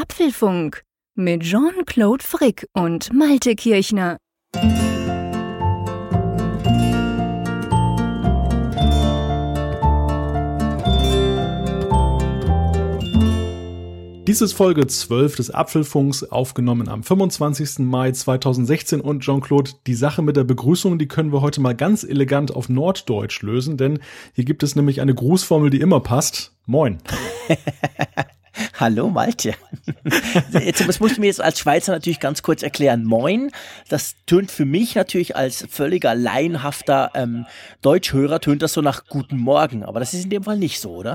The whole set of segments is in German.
Apfelfunk mit Jean-Claude Frick und Malte Kirchner. Dies ist Folge 12 des Apfelfunks, aufgenommen am 25. Mai 2016. Und Jean-Claude, die Sache mit der Begrüßung, die können wir heute mal ganz elegant auf Norddeutsch lösen, denn hier gibt es nämlich eine Grußformel, die immer passt. Moin. Hallo Malte. Jetzt das muss ich mir jetzt als Schweizer natürlich ganz kurz erklären. Moin, das tönt für mich natürlich als völliger laienhafter ähm, Deutschhörer, tönt das so nach Guten Morgen. Aber das ist in dem Fall nicht so, oder?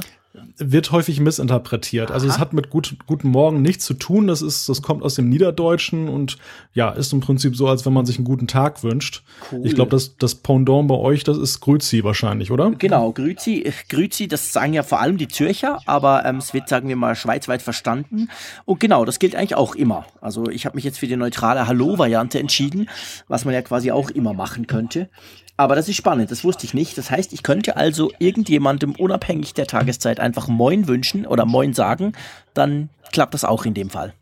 Wird häufig missinterpretiert. Also es hat mit gut, guten Morgen nichts zu tun. Das ist, das kommt aus dem Niederdeutschen und ja, ist im Prinzip so, als wenn man sich einen guten Tag wünscht. Cool. Ich glaube, das, das Pendant bei euch, das ist Grüzi wahrscheinlich, oder? Genau, Grüzi, Grüzi, das sagen ja vor allem die Zürcher, aber ähm, es wird, sagen wir mal, schweizweit verstanden. Und genau, das gilt eigentlich auch immer. Also ich habe mich jetzt für die neutrale Hallo-Variante entschieden, was man ja quasi auch immer machen könnte. Aber das ist spannend, das wusste ich nicht. Das heißt, ich könnte also irgendjemandem unabhängig der Tageszeit einfach Moin wünschen oder Moin sagen, dann klappt das auch in dem Fall.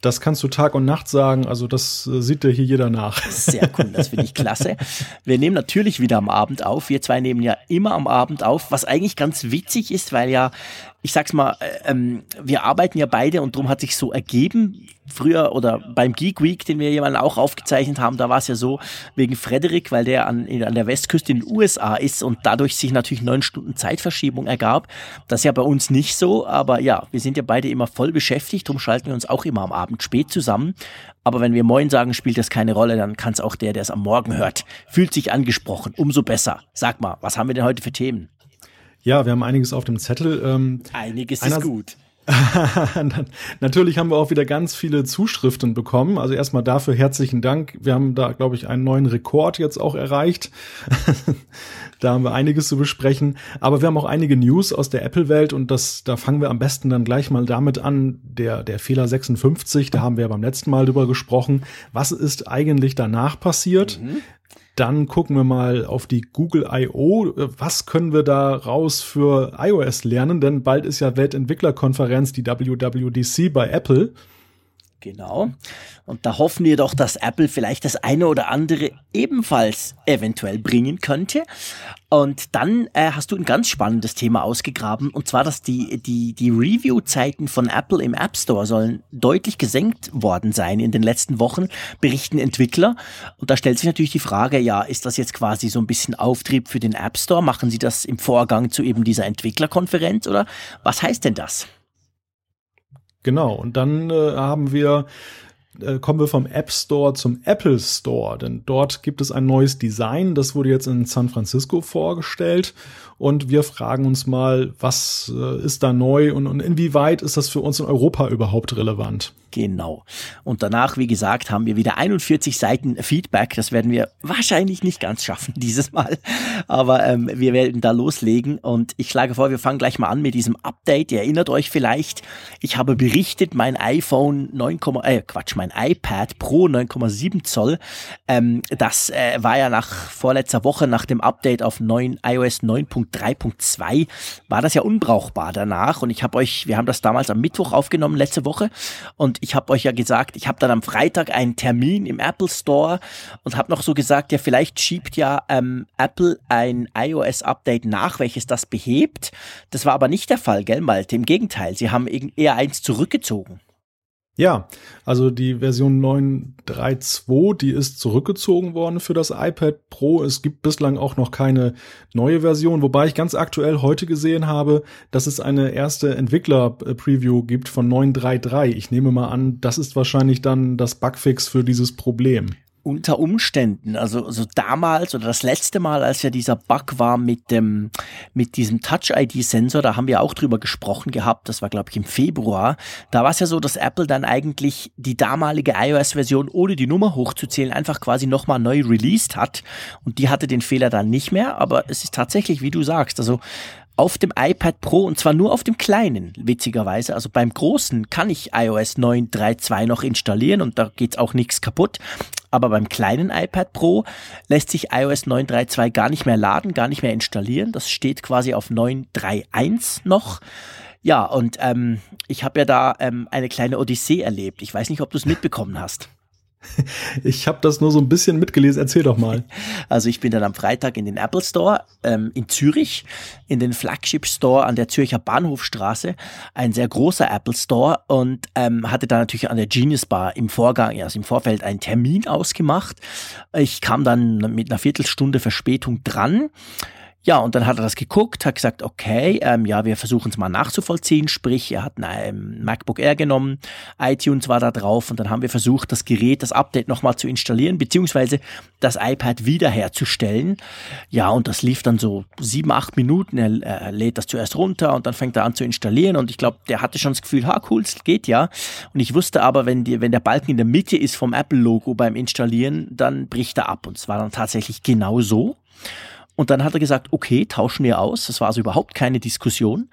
Das kannst du Tag und Nacht sagen, also das äh, sieht dir hier jeder nach. Sehr cool, das finde ich klasse. Wir nehmen natürlich wieder am Abend auf. Wir zwei nehmen ja immer am Abend auf, was eigentlich ganz witzig ist, weil ja ich sag's mal, äh, ähm, wir arbeiten ja beide und darum hat sich so ergeben. Früher oder beim Geek Week, den wir jemanden auch aufgezeichnet haben, da war es ja so, wegen Frederik, weil der an, an der Westküste in den USA ist und dadurch sich natürlich neun Stunden Zeitverschiebung ergab. Das ist ja bei uns nicht so, aber ja, wir sind ja beide immer voll beschäftigt, darum schalten wir uns auch immer am Abend spät zusammen. Aber wenn wir Moin sagen, spielt das keine Rolle, dann kann es auch der, der es am Morgen hört, fühlt sich angesprochen, umso besser. Sag mal, was haben wir denn heute für Themen? Ja, wir haben einiges auf dem Zettel. Ähm, einiges ist gut. Natürlich haben wir auch wieder ganz viele Zuschriften bekommen. Also erstmal dafür herzlichen Dank. Wir haben da, glaube ich, einen neuen Rekord jetzt auch erreicht. da haben wir einiges zu besprechen. Aber wir haben auch einige News aus der Apple-Welt und das, da fangen wir am besten dann gleich mal damit an. Der, der Fehler 56, da haben wir ja beim letzten Mal drüber gesprochen. Was ist eigentlich danach passiert? Mhm. Dann gucken wir mal auf die Google I.O. Was können wir da raus für iOS lernen? Denn bald ist ja Weltentwicklerkonferenz, die WWDC bei Apple. Genau. Und da hoffen wir doch, dass Apple vielleicht das eine oder andere ebenfalls eventuell bringen könnte. Und dann äh, hast du ein ganz spannendes Thema ausgegraben, und zwar, dass die, die, die Review-Zeiten von Apple im App Store sollen deutlich gesenkt worden sein in den letzten Wochen, berichten Entwickler. Und da stellt sich natürlich die Frage, ja, ist das jetzt quasi so ein bisschen Auftrieb für den App Store? Machen Sie das im Vorgang zu eben dieser Entwicklerkonferenz oder was heißt denn das? Genau, und dann äh, haben wir äh, kommen wir vom App Store zum Apple Store, denn dort gibt es ein neues Design, das wurde jetzt in San Francisco vorgestellt und wir fragen uns mal, was äh, ist da neu und, und inwieweit ist das für uns in Europa überhaupt relevant? Genau. Und danach, wie gesagt, haben wir wieder 41 Seiten Feedback. Das werden wir wahrscheinlich nicht ganz schaffen dieses Mal. Aber ähm, wir werden da loslegen. Und ich schlage vor, wir fangen gleich mal an mit diesem Update. Ihr erinnert euch vielleicht, ich habe berichtet, mein iPhone 9, äh, Quatsch, mein iPad Pro 9,7 Zoll. Ähm, das äh, war ja nach vorletzter Woche, nach dem Update auf 9, iOS 9.3.2, war das ja unbrauchbar danach. Und ich habe euch, wir haben das damals am Mittwoch aufgenommen, letzte Woche. Und ich habe euch ja gesagt, ich habe dann am Freitag einen Termin im Apple Store und habe noch so gesagt, ja, vielleicht schiebt ja ähm, Apple ein iOS-Update nach, welches das behebt. Das war aber nicht der Fall, gell, Malte? Im Gegenteil, sie haben eher eins zurückgezogen. Ja, also die Version 9.3.2, die ist zurückgezogen worden für das iPad Pro. Es gibt bislang auch noch keine neue Version, wobei ich ganz aktuell heute gesehen habe, dass es eine erste Entwickler-Preview gibt von 9.3.3. Ich nehme mal an, das ist wahrscheinlich dann das Bugfix für dieses Problem unter Umständen, also so damals oder das letzte Mal, als ja dieser Bug war mit dem mit diesem Touch-ID-Sensor, da haben wir auch drüber gesprochen gehabt. Das war glaube ich im Februar. Da war es ja so, dass Apple dann eigentlich die damalige iOS-Version ohne die Nummer hochzuzählen einfach quasi nochmal neu released hat und die hatte den Fehler dann nicht mehr. Aber es ist tatsächlich, wie du sagst, also auf dem iPad Pro und zwar nur auf dem kleinen, witzigerweise. Also beim großen kann ich iOS 9.3.2 noch installieren und da geht's auch nichts kaputt. Aber beim kleinen iPad Pro lässt sich iOS 9.3.2 gar nicht mehr laden, gar nicht mehr installieren. Das steht quasi auf 9.3.1 noch. Ja, und ähm, ich habe ja da ähm, eine kleine Odyssee erlebt. Ich weiß nicht, ob du es mitbekommen hast. Ich habe das nur so ein bisschen mitgelesen. Erzähl doch mal. Also ich bin dann am Freitag in den Apple Store ähm, in Zürich, in den Flagship Store an der Zürcher Bahnhofstraße, ein sehr großer Apple Store und ähm, hatte da natürlich an der Genius Bar im Vorgang, also im Vorfeld einen Termin ausgemacht. Ich kam dann mit einer Viertelstunde Verspätung dran ja, und dann hat er das geguckt, hat gesagt, okay, ähm, ja, wir versuchen es mal nachzuvollziehen. Sprich, er hat ein ähm, MacBook Air genommen, iTunes war da drauf und dann haben wir versucht, das Gerät, das Update nochmal zu installieren, beziehungsweise das iPad wiederherzustellen. Ja, und das lief dann so sieben, acht Minuten. Er, er lädt das zuerst runter und dann fängt er an zu installieren. Und ich glaube, der hatte schon das Gefühl, ha, cool, es geht ja. Und ich wusste aber, wenn, die, wenn der Balken in der Mitte ist vom Apple-Logo beim Installieren, dann bricht er ab. Und es war dann tatsächlich genau so. Und dann hat er gesagt, okay, tauschen wir aus. Das war also überhaupt keine Diskussion.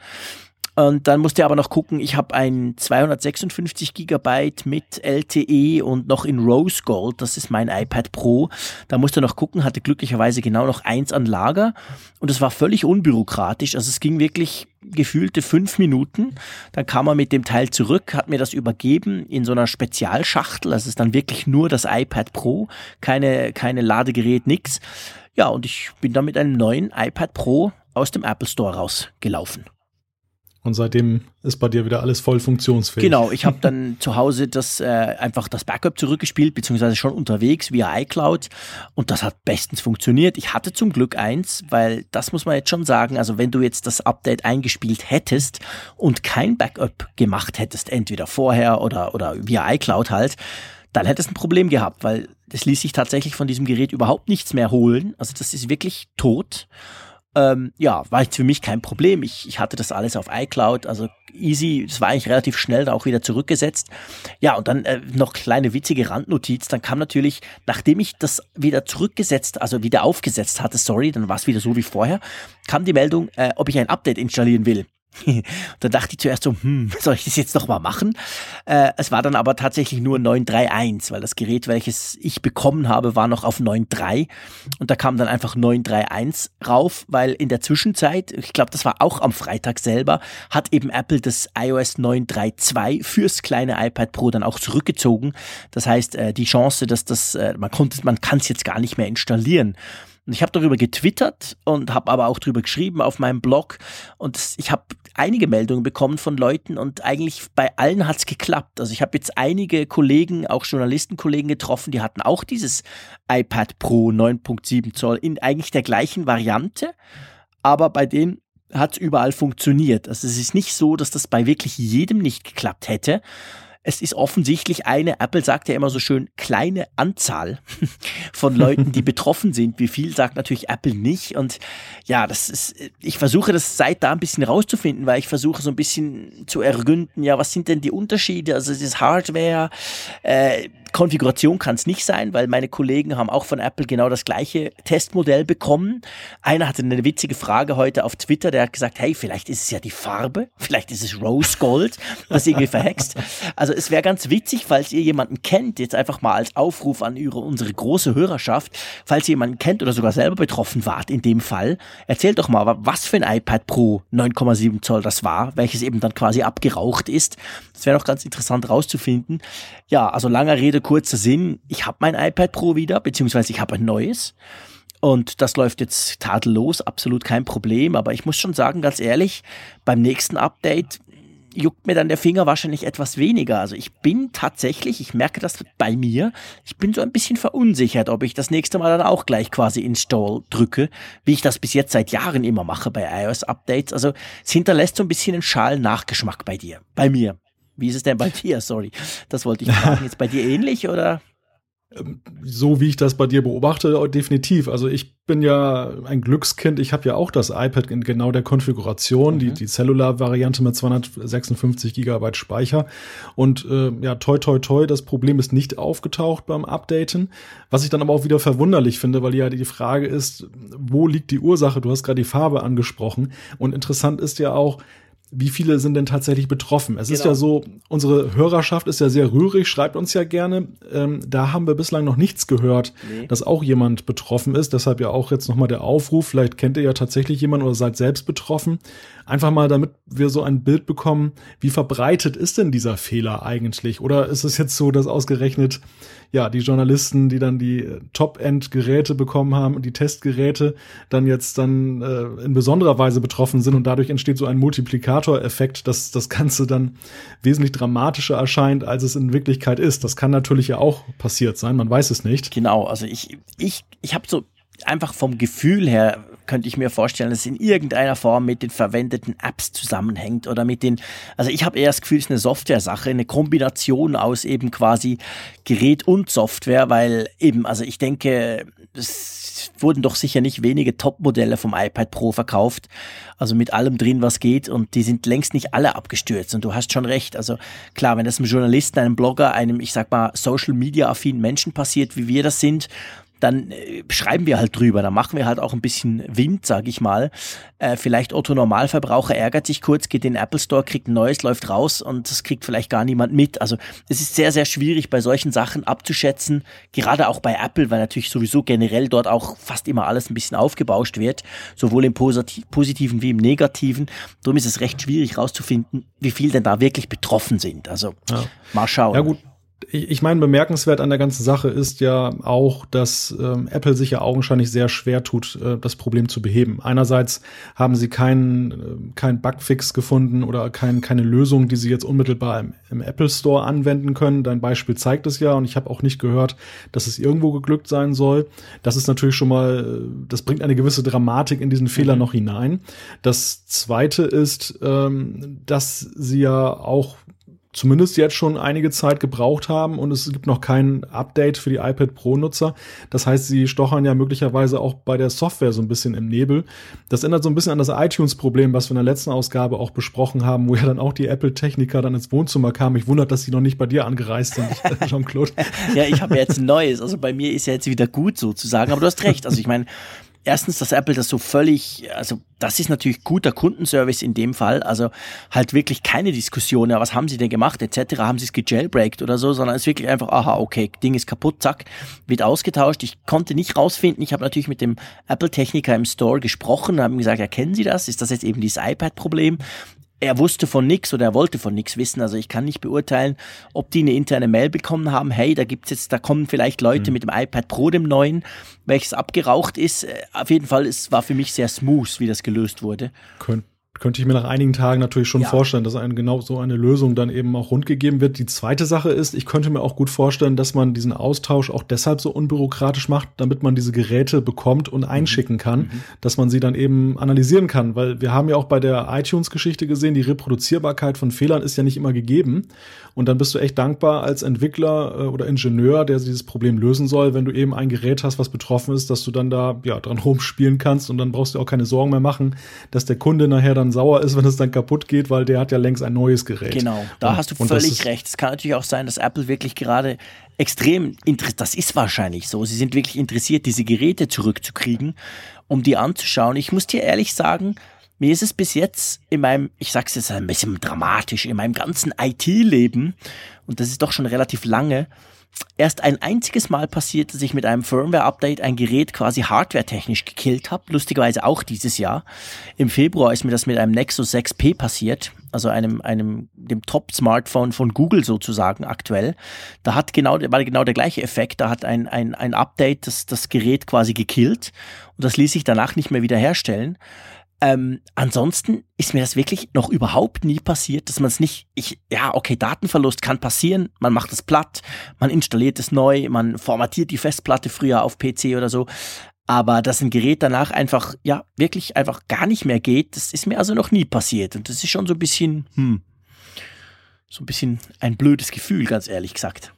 Und dann musste er aber noch gucken, ich habe ein 256 Gigabyte mit LTE und noch in Rose Gold, das ist mein iPad Pro. Da musste er noch gucken, hatte glücklicherweise genau noch eins an Lager und es war völlig unbürokratisch. Also es ging wirklich gefühlte fünf Minuten. Dann kam er mit dem Teil zurück, hat mir das übergeben in so einer Spezialschachtel. Das ist dann wirklich nur das iPad Pro, keine, keine Ladegerät, nix. Ja, und ich bin dann mit einem neuen iPad Pro aus dem Apple Store rausgelaufen. Und seitdem ist bei dir wieder alles voll funktionsfähig. Genau, ich habe dann zu Hause das äh, einfach das Backup zurückgespielt, beziehungsweise schon unterwegs via iCloud und das hat bestens funktioniert. Ich hatte zum Glück eins, weil das muss man jetzt schon sagen, also wenn du jetzt das Update eingespielt hättest und kein Backup gemacht hättest, entweder vorher oder, oder via iCloud halt, dann hättest du ein Problem gehabt, weil es ließ sich tatsächlich von diesem Gerät überhaupt nichts mehr holen. Also das ist wirklich tot. Ähm, ja, war jetzt für mich kein Problem. Ich, ich hatte das alles auf iCloud, also easy. Es war eigentlich relativ schnell da auch wieder zurückgesetzt. Ja, und dann äh, noch kleine witzige Randnotiz. Dann kam natürlich, nachdem ich das wieder zurückgesetzt, also wieder aufgesetzt hatte, sorry, dann war es wieder so wie vorher, kam die Meldung, äh, ob ich ein Update installieren will. Da dachte ich zuerst so, hm, soll ich das jetzt nochmal machen? Äh, es war dann aber tatsächlich nur 931, weil das Gerät, welches ich bekommen habe, war noch auf 9.3 und da kam dann einfach 931 rauf, weil in der Zwischenzeit, ich glaube, das war auch am Freitag selber, hat eben Apple das iOS 932 fürs kleine iPad Pro dann auch zurückgezogen. Das heißt, äh, die Chance, dass das, äh, man konnte, man kann es jetzt gar nicht mehr installieren. Und ich habe darüber getwittert und habe aber auch darüber geschrieben auf meinem Blog. Und ich habe einige Meldungen bekommen von Leuten und eigentlich bei allen hat's geklappt. Also ich habe jetzt einige Kollegen, auch Journalistenkollegen getroffen, die hatten auch dieses iPad Pro 9.7 Zoll in eigentlich der gleichen Variante. Aber bei denen hat's überall funktioniert. Also es ist nicht so, dass das bei wirklich jedem nicht geklappt hätte es ist offensichtlich eine, Apple sagt ja immer so schön, kleine Anzahl von Leuten, die betroffen sind. Wie viel sagt natürlich Apple nicht. Und ja, das ist, ich versuche das seit da ein bisschen rauszufinden, weil ich versuche so ein bisschen zu ergründen, ja, was sind denn die Unterschiede? Also es ist Hardware, äh, Konfiguration kann es nicht sein, weil meine Kollegen haben auch von Apple genau das gleiche Testmodell bekommen. Einer hatte eine witzige Frage heute auf Twitter, der hat gesagt, hey, vielleicht ist es ja die Farbe, vielleicht ist es Rose Gold, was irgendwie verhext. Also es wäre ganz witzig, falls ihr jemanden kennt, jetzt einfach mal als Aufruf an ihre, unsere große Hörerschaft, falls ihr jemanden kennt oder sogar selber betroffen wart in dem Fall, erzählt doch mal, was für ein iPad Pro 9,7 Zoll das war, welches eben dann quasi abgeraucht ist. Das wäre noch ganz interessant rauszufinden. Ja, also langer Rede, kurzer Sinn. Ich habe mein iPad Pro wieder, beziehungsweise ich habe ein neues. Und das läuft jetzt tadellos, absolut kein Problem. Aber ich muss schon sagen, ganz ehrlich, beim nächsten Update juckt mir dann der Finger wahrscheinlich etwas weniger. Also ich bin tatsächlich, ich merke das bei mir, ich bin so ein bisschen verunsichert, ob ich das nächste Mal dann auch gleich quasi Install drücke, wie ich das bis jetzt seit Jahren immer mache bei iOS-Updates. Also es hinterlässt so ein bisschen einen schalen Nachgeschmack bei dir, bei mir. Wie ist es denn bei dir? Sorry, das wollte ich fragen. Jetzt bei dir ähnlich oder? Ähm, so wie ich das bei dir beobachte, definitiv. Also ich bin ja ein Glückskind. Ich habe ja auch das iPad in genau der Konfiguration, mhm. die, die Cellular-Variante mit 256 Gigabyte Speicher. Und äh, ja, toi, toi, toi, das Problem ist nicht aufgetaucht beim Updaten. Was ich dann aber auch wieder verwunderlich finde, weil ja die Frage ist, wo liegt die Ursache? Du hast gerade die Farbe angesprochen. Und interessant ist ja auch, wie viele sind denn tatsächlich betroffen? Es genau. ist ja so, unsere Hörerschaft ist ja sehr rührig, schreibt uns ja gerne. Ähm, da haben wir bislang noch nichts gehört, nee. dass auch jemand betroffen ist. Deshalb ja auch jetzt nochmal der Aufruf. Vielleicht kennt ihr ja tatsächlich jemanden oder seid selbst betroffen. Einfach mal, damit wir so ein Bild bekommen, wie verbreitet ist denn dieser Fehler eigentlich? Oder ist es jetzt so, dass ausgerechnet ja, die Journalisten, die dann die äh, Top-End-Geräte bekommen haben und die Testgeräte dann jetzt dann äh, in besonderer Weise betroffen sind und dadurch entsteht so ein Multiplikatoreffekt, dass das Ganze dann wesentlich dramatischer erscheint, als es in Wirklichkeit ist. Das kann natürlich ja auch passiert sein, man weiß es nicht. Genau, also ich, ich, ich habe so einfach vom Gefühl her könnte ich mir vorstellen, dass es in irgendeiner Form mit den verwendeten Apps zusammenhängt oder mit den, also ich habe eher das Gefühl, es ist eine Software-Sache, eine Kombination aus eben quasi Gerät und Software, weil eben, also ich denke, es wurden doch sicher nicht wenige Top-Modelle vom iPad Pro verkauft, also mit allem drin, was geht und die sind längst nicht alle abgestürzt und du hast schon recht, also klar, wenn das einem Journalisten, einem Blogger, einem, ich sag mal, Social-Media-affinen Menschen passiert, wie wir das sind, dann äh, schreiben wir halt drüber, dann machen wir halt auch ein bisschen Wind, sag ich mal. Äh, vielleicht Otto Normalverbraucher ärgert sich kurz, geht in den Apple Store, kriegt ein neues, läuft raus und das kriegt vielleicht gar niemand mit. Also es ist sehr, sehr schwierig bei solchen Sachen abzuschätzen, gerade auch bei Apple, weil natürlich sowieso generell dort auch fast immer alles ein bisschen aufgebauscht wird, sowohl im Positiven wie im Negativen. Darum ist es recht schwierig rauszufinden, wie viel denn da wirklich betroffen sind. Also ja. mal schauen. Ja gut, ich meine, bemerkenswert an der ganzen Sache ist ja auch, dass ähm, Apple sich ja augenscheinlich sehr schwer tut, äh, das Problem zu beheben. Einerseits haben sie keinen äh, kein Bugfix gefunden oder kein, keine Lösung, die sie jetzt unmittelbar im, im Apple Store anwenden können. Dein Beispiel zeigt es ja und ich habe auch nicht gehört, dass es irgendwo geglückt sein soll. Das ist natürlich schon mal, äh, das bringt eine gewisse Dramatik in diesen Fehler mhm. noch hinein. Das Zweite ist, ähm, dass sie ja auch zumindest jetzt schon einige Zeit gebraucht haben und es gibt noch kein Update für die iPad Pro-Nutzer. Das heißt, sie stochern ja möglicherweise auch bei der Software so ein bisschen im Nebel. Das ändert so ein bisschen an das iTunes-Problem, was wir in der letzten Ausgabe auch besprochen haben, wo ja dann auch die Apple-Techniker dann ins Wohnzimmer kamen. Ich wundert, dass sie noch nicht bei dir angereist sind, Jean-Claude. ja, ich habe jetzt ein neues. Also bei mir ist ja jetzt wieder gut sozusagen. Aber du hast recht. Also ich meine, erstens, dass Apple das so völlig, also das ist natürlich guter Kundenservice in dem Fall, also halt wirklich keine Diskussion, ja, was haben sie denn gemacht, etc., haben sie es gejailbreakt oder so, sondern es ist wirklich einfach, aha, okay, Ding ist kaputt, zack, wird ausgetauscht. Ich konnte nicht rausfinden, ich habe natürlich mit dem Apple-Techniker im Store gesprochen, haben gesagt, ja, kennen Sie das? Ist das jetzt eben dieses iPad-Problem? Er wusste von nichts oder er wollte von nichts wissen. Also ich kann nicht beurteilen, ob die eine interne Mail bekommen haben. Hey, da gibt's jetzt, da kommen vielleicht Leute mhm. mit dem iPad Pro, dem neuen, welches abgeraucht ist. Äh, auf jeden Fall, es war für mich sehr smooth, wie das gelöst wurde. Kön könnte ich mir nach einigen Tagen natürlich schon ja. vorstellen, dass ein, genau so eine Lösung dann eben auch rundgegeben wird. Die zweite Sache ist, ich könnte mir auch gut vorstellen, dass man diesen Austausch auch deshalb so unbürokratisch macht, damit man diese Geräte bekommt und einschicken mhm. kann, mhm. dass man sie dann eben analysieren kann. Weil wir haben ja auch bei der iTunes-Geschichte gesehen, die Reproduzierbarkeit von Fehlern ist ja nicht immer gegeben. Und dann bist du echt dankbar als Entwickler äh, oder Ingenieur, der dieses Problem lösen soll, wenn du eben ein Gerät hast, was betroffen ist, dass du dann da ja dran rumspielen kannst und dann brauchst du auch keine Sorgen mehr machen, dass der Kunde nachher dann sauer ist, wenn es dann kaputt geht, weil der hat ja längst ein neues Gerät. Genau, da und, hast du völlig recht. Es kann natürlich auch sein, dass Apple wirklich gerade extrem interessiert, das ist wahrscheinlich so, sie sind wirklich interessiert, diese Geräte zurückzukriegen, um die anzuschauen. Ich muss dir ehrlich sagen, mir ist es bis jetzt in meinem, ich sag's jetzt ein bisschen dramatisch, in meinem ganzen IT-Leben, und das ist doch schon relativ lange, erst ein einziges Mal passiert, dass ich mit einem Firmware-Update ein Gerät quasi hardware-technisch gekillt habe. Lustigerweise auch dieses Jahr. Im Februar ist mir das mit einem Nexus 6P passiert, also einem, einem, dem Top-Smartphone von Google sozusagen aktuell. Da hat genau, war genau der gleiche Effekt. Da hat ein, ein, ein Update das, das Gerät quasi gekillt und das ließ sich danach nicht mehr wiederherstellen. Ähm, ansonsten ist mir das wirklich noch überhaupt nie passiert, dass man es nicht, ich, ja, okay, Datenverlust kann passieren, man macht es platt, man installiert es neu, man formatiert die Festplatte früher auf PC oder so, aber dass ein Gerät danach einfach, ja, wirklich einfach gar nicht mehr geht, das ist mir also noch nie passiert und das ist schon so ein bisschen, hm, so ein bisschen ein blödes Gefühl, ganz ehrlich gesagt.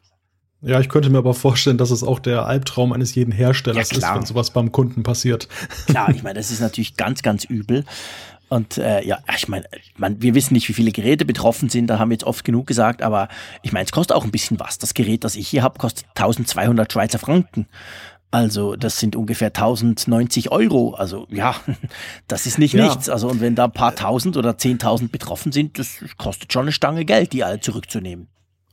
Ja, ich könnte mir aber vorstellen, dass es auch der Albtraum eines jeden Herstellers ja, ist, wenn sowas beim Kunden passiert. Klar, ich meine, das ist natürlich ganz, ganz übel. Und äh, ja, ich meine, man, wir wissen nicht, wie viele Geräte betroffen sind, da haben wir jetzt oft genug gesagt, aber ich meine, es kostet auch ein bisschen was. Das Gerät, das ich hier habe, kostet 1200 Schweizer Franken. Also das sind ungefähr 1090 Euro. Also ja, das ist nicht ja. nichts. Also und wenn da ein paar tausend oder zehntausend betroffen sind, das kostet schon eine Stange Geld, die alle zurückzunehmen.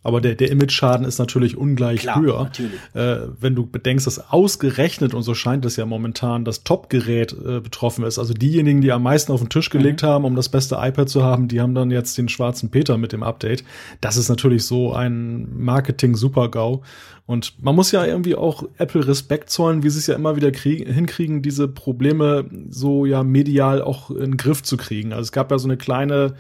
Aber der, der Image-Schaden ist natürlich ungleich Klar, höher. natürlich. Äh, wenn du bedenkst, dass ausgerechnet, und so scheint es ja momentan, das Top-Gerät äh, betroffen ist. Also diejenigen, die am meisten auf den Tisch gelegt Mhm. haben, um das beste iPad zu haben, die haben dann jetzt den schwarzen Peter mit dem Update. Das ist natürlich so ein Marketing-Super-GAU. Und man muss ja irgendwie auch Apple Respekt zollen, wie sie es ja immer wieder krieg hinkriegen, diese Probleme so ja medial auch in den Griff zu kriegen. Also es gab ja so eine kleine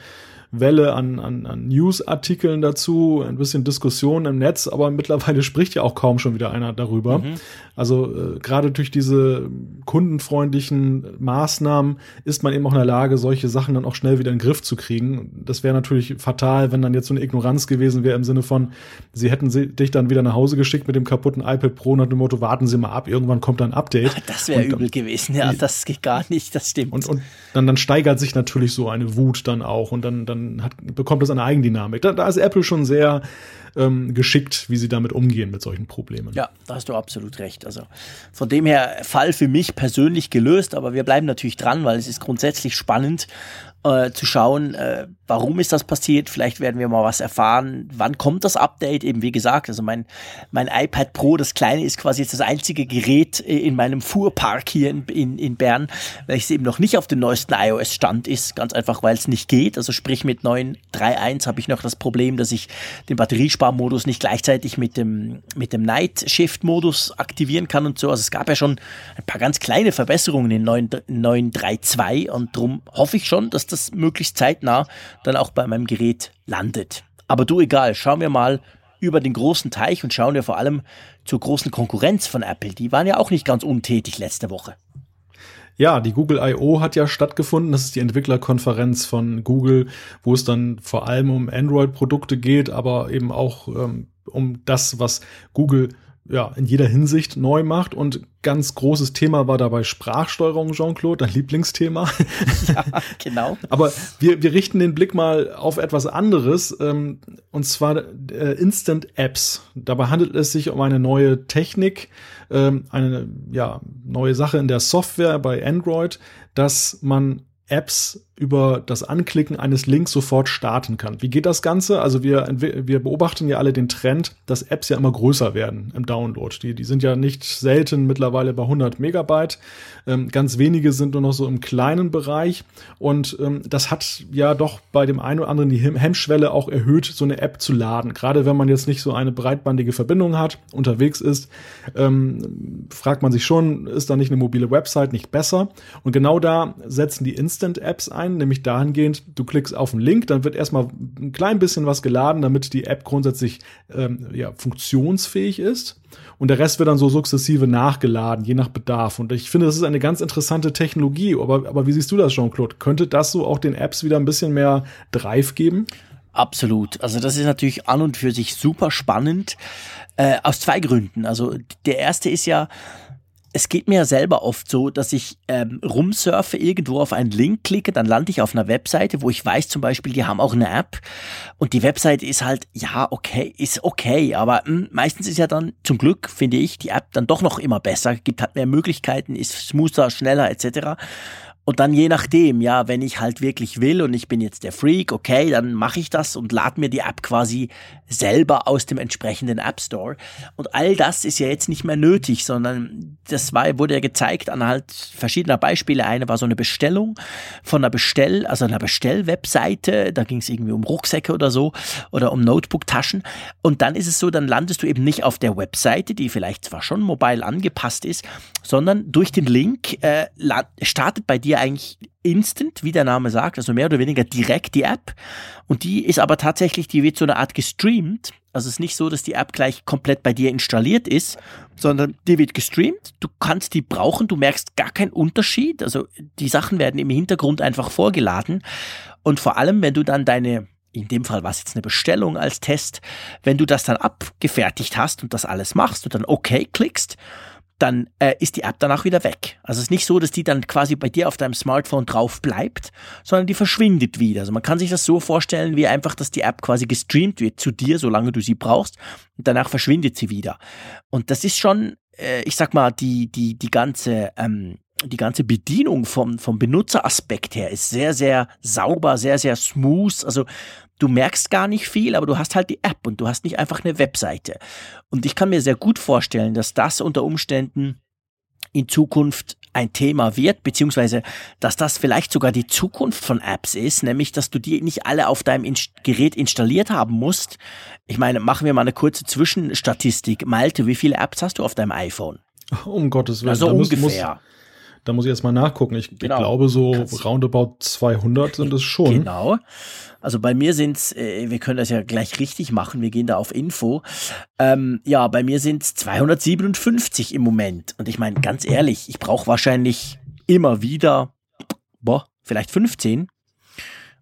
Welle an, an, an News-Artikeln dazu, ein bisschen Diskussion im Netz, aber mittlerweile spricht ja auch kaum schon wieder einer darüber. Also äh, gerade durch diese kundenfreundlichen Maßnahmen ist man eben auch in der Lage, solche Sachen dann auch schnell wieder in den Griff zu kriegen. Das wäre natürlich fatal, wenn dann jetzt so eine Ignoranz gewesen wäre im Sinne von, sie hätten sie, dich dann wieder nach Hause geschickt mit dem kaputten iPad Pro nach dem Motto, warten Sie mal ab, irgendwann kommt ein Update. Das wäre Und- übel gewesen, ja, das geht gar nicht, das stimmt. und, und dann, dann steigert sich natürlich so eine Wut dann auch und dann, dann hat, bekommt es eine Eigendynamik. Da, da ist Apple schon sehr ähm, geschickt, wie sie damit umgehen mit solchen Problemen. Ja, da hast du absolut recht. Also von dem her Fall für mich persönlich gelöst, aber wir bleiben natürlich dran, weil es ist grundsätzlich spannend äh, zu schauen, äh, warum ist das passiert. Vielleicht werden wir mal was erfahren. Wann kommt das Update? Eben wie gesagt, also mein, mein iPad Pro, das kleine, ist quasi jetzt das einzige Gerät äh, in meinem Fuhrpark hier in, in, in Bern, welches eben noch nicht auf dem neuesten iOS-Stand ist. Ganz einfach, weil es nicht geht. Also sprich mit 9.3.1 habe ich noch das Problem, dass ich den Batteriesparmodus nicht gleichzeitig mit dem, mit dem Night Shift Modus aktivieren kann und so. Also es gab ja schon ein paar ganz kleine Verbesserungen in 9 9.3.2 und darum hoffe ich schon, dass das möglichst zeitnah dann auch bei meinem Gerät landet. Aber du egal, schauen wir mal über den großen Teich und schauen wir vor allem zur großen Konkurrenz von Apple. Die waren ja auch nicht ganz untätig letzte Woche. Ja, die Google I.O. hat ja stattgefunden. Das ist die Entwicklerkonferenz von Google, wo es dann vor allem um Android-Produkte geht, aber eben auch ähm, um das, was Google ja in jeder Hinsicht neu macht. Und ganz großes Thema war dabei Sprachsteuerung, Jean-Claude, dein Lieblingsthema. Ja, genau. Aber wir, wir richten den Blick mal auf etwas anderes, ähm, und zwar äh, Instant Apps. Dabei handelt es sich um eine neue Technik, ähm, eine ja, neue Sache in der Software bei Android, dass man Apps über das Anklicken eines Links sofort starten kann. Wie geht das Ganze? Also wir, wir beobachten ja alle den Trend, dass Apps ja immer größer werden im Download. Die, die sind ja nicht selten mittlerweile bei 100 Megabyte. Ähm, ganz wenige sind nur noch so im kleinen Bereich. Und ähm, das hat ja doch bei dem einen oder anderen die Hemmschwelle auch erhöht, so eine App zu laden. Gerade wenn man jetzt nicht so eine breitbandige Verbindung hat, unterwegs ist, ähm, fragt man sich schon, ist da nicht eine mobile Website nicht besser? Und genau da setzen die Instant-Apps ein, nämlich dahingehend, du klickst auf einen Link, dann wird erstmal ein klein bisschen was geladen, damit die App grundsätzlich ähm, ja, funktionsfähig ist. Und der Rest wird dann so sukzessive nachgeladen, je nach Bedarf. Und ich finde, das ist eine ganz interessante Technologie. Aber, aber wie siehst du das, Jean-Claude? Könnte das so auch den Apps wieder ein bisschen mehr Drive geben? Absolut. Also das ist natürlich an und für sich super spannend. Äh, aus zwei Gründen. Also der erste ist ja, es geht mir ja selber oft so, dass ich ähm, rumsurfe, irgendwo auf einen Link klicke, dann lande ich auf einer Webseite, wo ich weiß zum Beispiel, die haben auch eine App und die Webseite ist halt, ja, okay, ist okay, aber mh, meistens ist ja dann zum Glück, finde ich, die App dann doch noch immer besser, gibt halt mehr Möglichkeiten, ist smoother, schneller etc. Und dann je nachdem, ja, wenn ich halt wirklich will und ich bin jetzt der Freak, okay, dann mache ich das und lade mir die App quasi selber aus dem entsprechenden App Store. Und all das ist ja jetzt nicht mehr nötig, sondern das war, wurde ja gezeigt an halt verschiedener Beispiele. Eine war so eine Bestellung von einer Bestell, also einer Bestellwebseite, da ging es irgendwie um Rucksäcke oder so oder um Notebook-Taschen. Und dann ist es so, dann landest du eben nicht auf der Webseite, die vielleicht zwar schon mobile angepasst ist, sondern durch den Link äh, startet bei dir eigentlich instant, wie der Name sagt, also mehr oder weniger direkt die App. Und die ist aber tatsächlich, die wird so eine Art gestreamt. Also es ist nicht so, dass die App gleich komplett bei dir installiert ist, sondern die wird gestreamt. Du kannst die brauchen, du merkst gar keinen Unterschied. Also die Sachen werden im Hintergrund einfach vorgeladen. Und vor allem, wenn du dann deine in dem Fall war es jetzt eine Bestellung als Test, wenn du das dann abgefertigt hast und das alles machst und dann okay klickst, dann äh, ist die App danach wieder weg. Also es ist nicht so, dass die dann quasi bei dir auf deinem Smartphone drauf bleibt, sondern die verschwindet wieder. Also man kann sich das so vorstellen, wie einfach, dass die App quasi gestreamt wird zu dir, solange du sie brauchst, und danach verschwindet sie wieder. Und das ist schon, äh, ich sag mal, die, die, die ganze ähm, die ganze Bedienung vom, vom Benutzeraspekt her ist sehr, sehr sauber, sehr, sehr smooth. Also du merkst gar nicht viel, aber du hast halt die App und du hast nicht einfach eine Webseite. Und ich kann mir sehr gut vorstellen, dass das unter Umständen in Zukunft ein Thema wird, beziehungsweise dass das vielleicht sogar die Zukunft von Apps ist, nämlich dass du die nicht alle auf deinem in Gerät installiert haben musst. Ich meine, machen wir mal eine kurze Zwischenstatistik. Malte, wie viele Apps hast du auf deinem iPhone? Um Gottes Willen. Also ungefähr. Muss, da muss ich erst mal nachgucken. Ich, genau. ich glaube, so Kannst roundabout 200 sind es schon. Genau. Also bei mir sind's, äh, wir können das ja gleich richtig machen, wir gehen da auf Info. Ähm, ja, bei mir sind's 257 im Moment. Und ich meine, ganz ehrlich, ich brauche wahrscheinlich immer wieder, boah, vielleicht 15.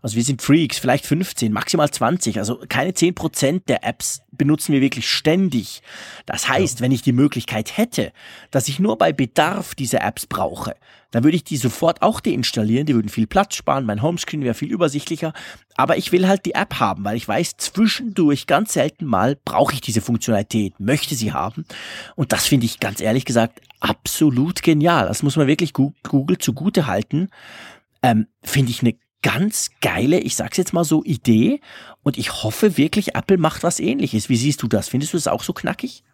Also wir sind Freaks, vielleicht 15, maximal 20. Also keine 10% der Apps benutzen wir wirklich ständig. Das heißt, ja. wenn ich die Möglichkeit hätte, dass ich nur bei Bedarf diese Apps brauche, dann würde ich die sofort auch deinstallieren. Die würden viel Platz sparen, mein Homescreen wäre viel übersichtlicher. Aber ich will halt die App haben, weil ich weiß, zwischendurch ganz selten mal brauche ich diese Funktionalität, möchte sie haben. Und das finde ich ganz ehrlich gesagt absolut genial. Das muss man wirklich Google zugute halten. Ähm, finde ich eine ganz geile, ich sag's jetzt mal so, Idee. Und ich hoffe wirklich, Apple macht was ähnliches. Wie siehst du das? Findest du das auch so knackig?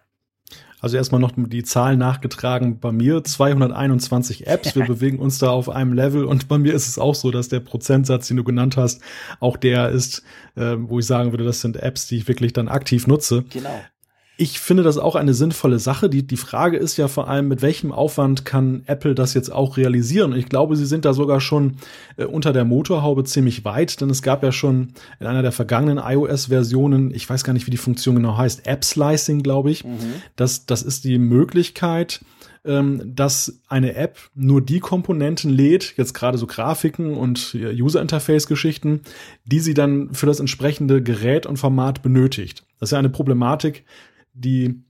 Also erstmal noch die Zahlen nachgetragen. Bei mir 221 Apps. Wir bewegen uns da auf einem Level und bei mir ist es auch so, dass der Prozentsatz, den du genannt hast, auch der ist, äh, wo ich sagen würde, das sind Apps, die ich wirklich dann aktiv nutze. Genau ich finde das auch eine sinnvolle Sache. Die, die Frage ist ja vor allem, mit welchem Aufwand kann Apple das jetzt auch realisieren? Und ich glaube, sie sind da sogar schon äh, unter der Motorhaube ziemlich weit, denn es gab ja schon in einer der vergangenen iOS-Versionen, ich weiß gar nicht, wie die Funktion genau heißt, App Slicing, glaube ich. Mhm. Das, das ist die Möglichkeit, ähm, dass eine App nur die Komponenten lädt, jetzt gerade so Grafiken und User Interface Geschichten, die sie dann für das entsprechende Gerät und Format benötigt. Das ist ja eine Problematik, die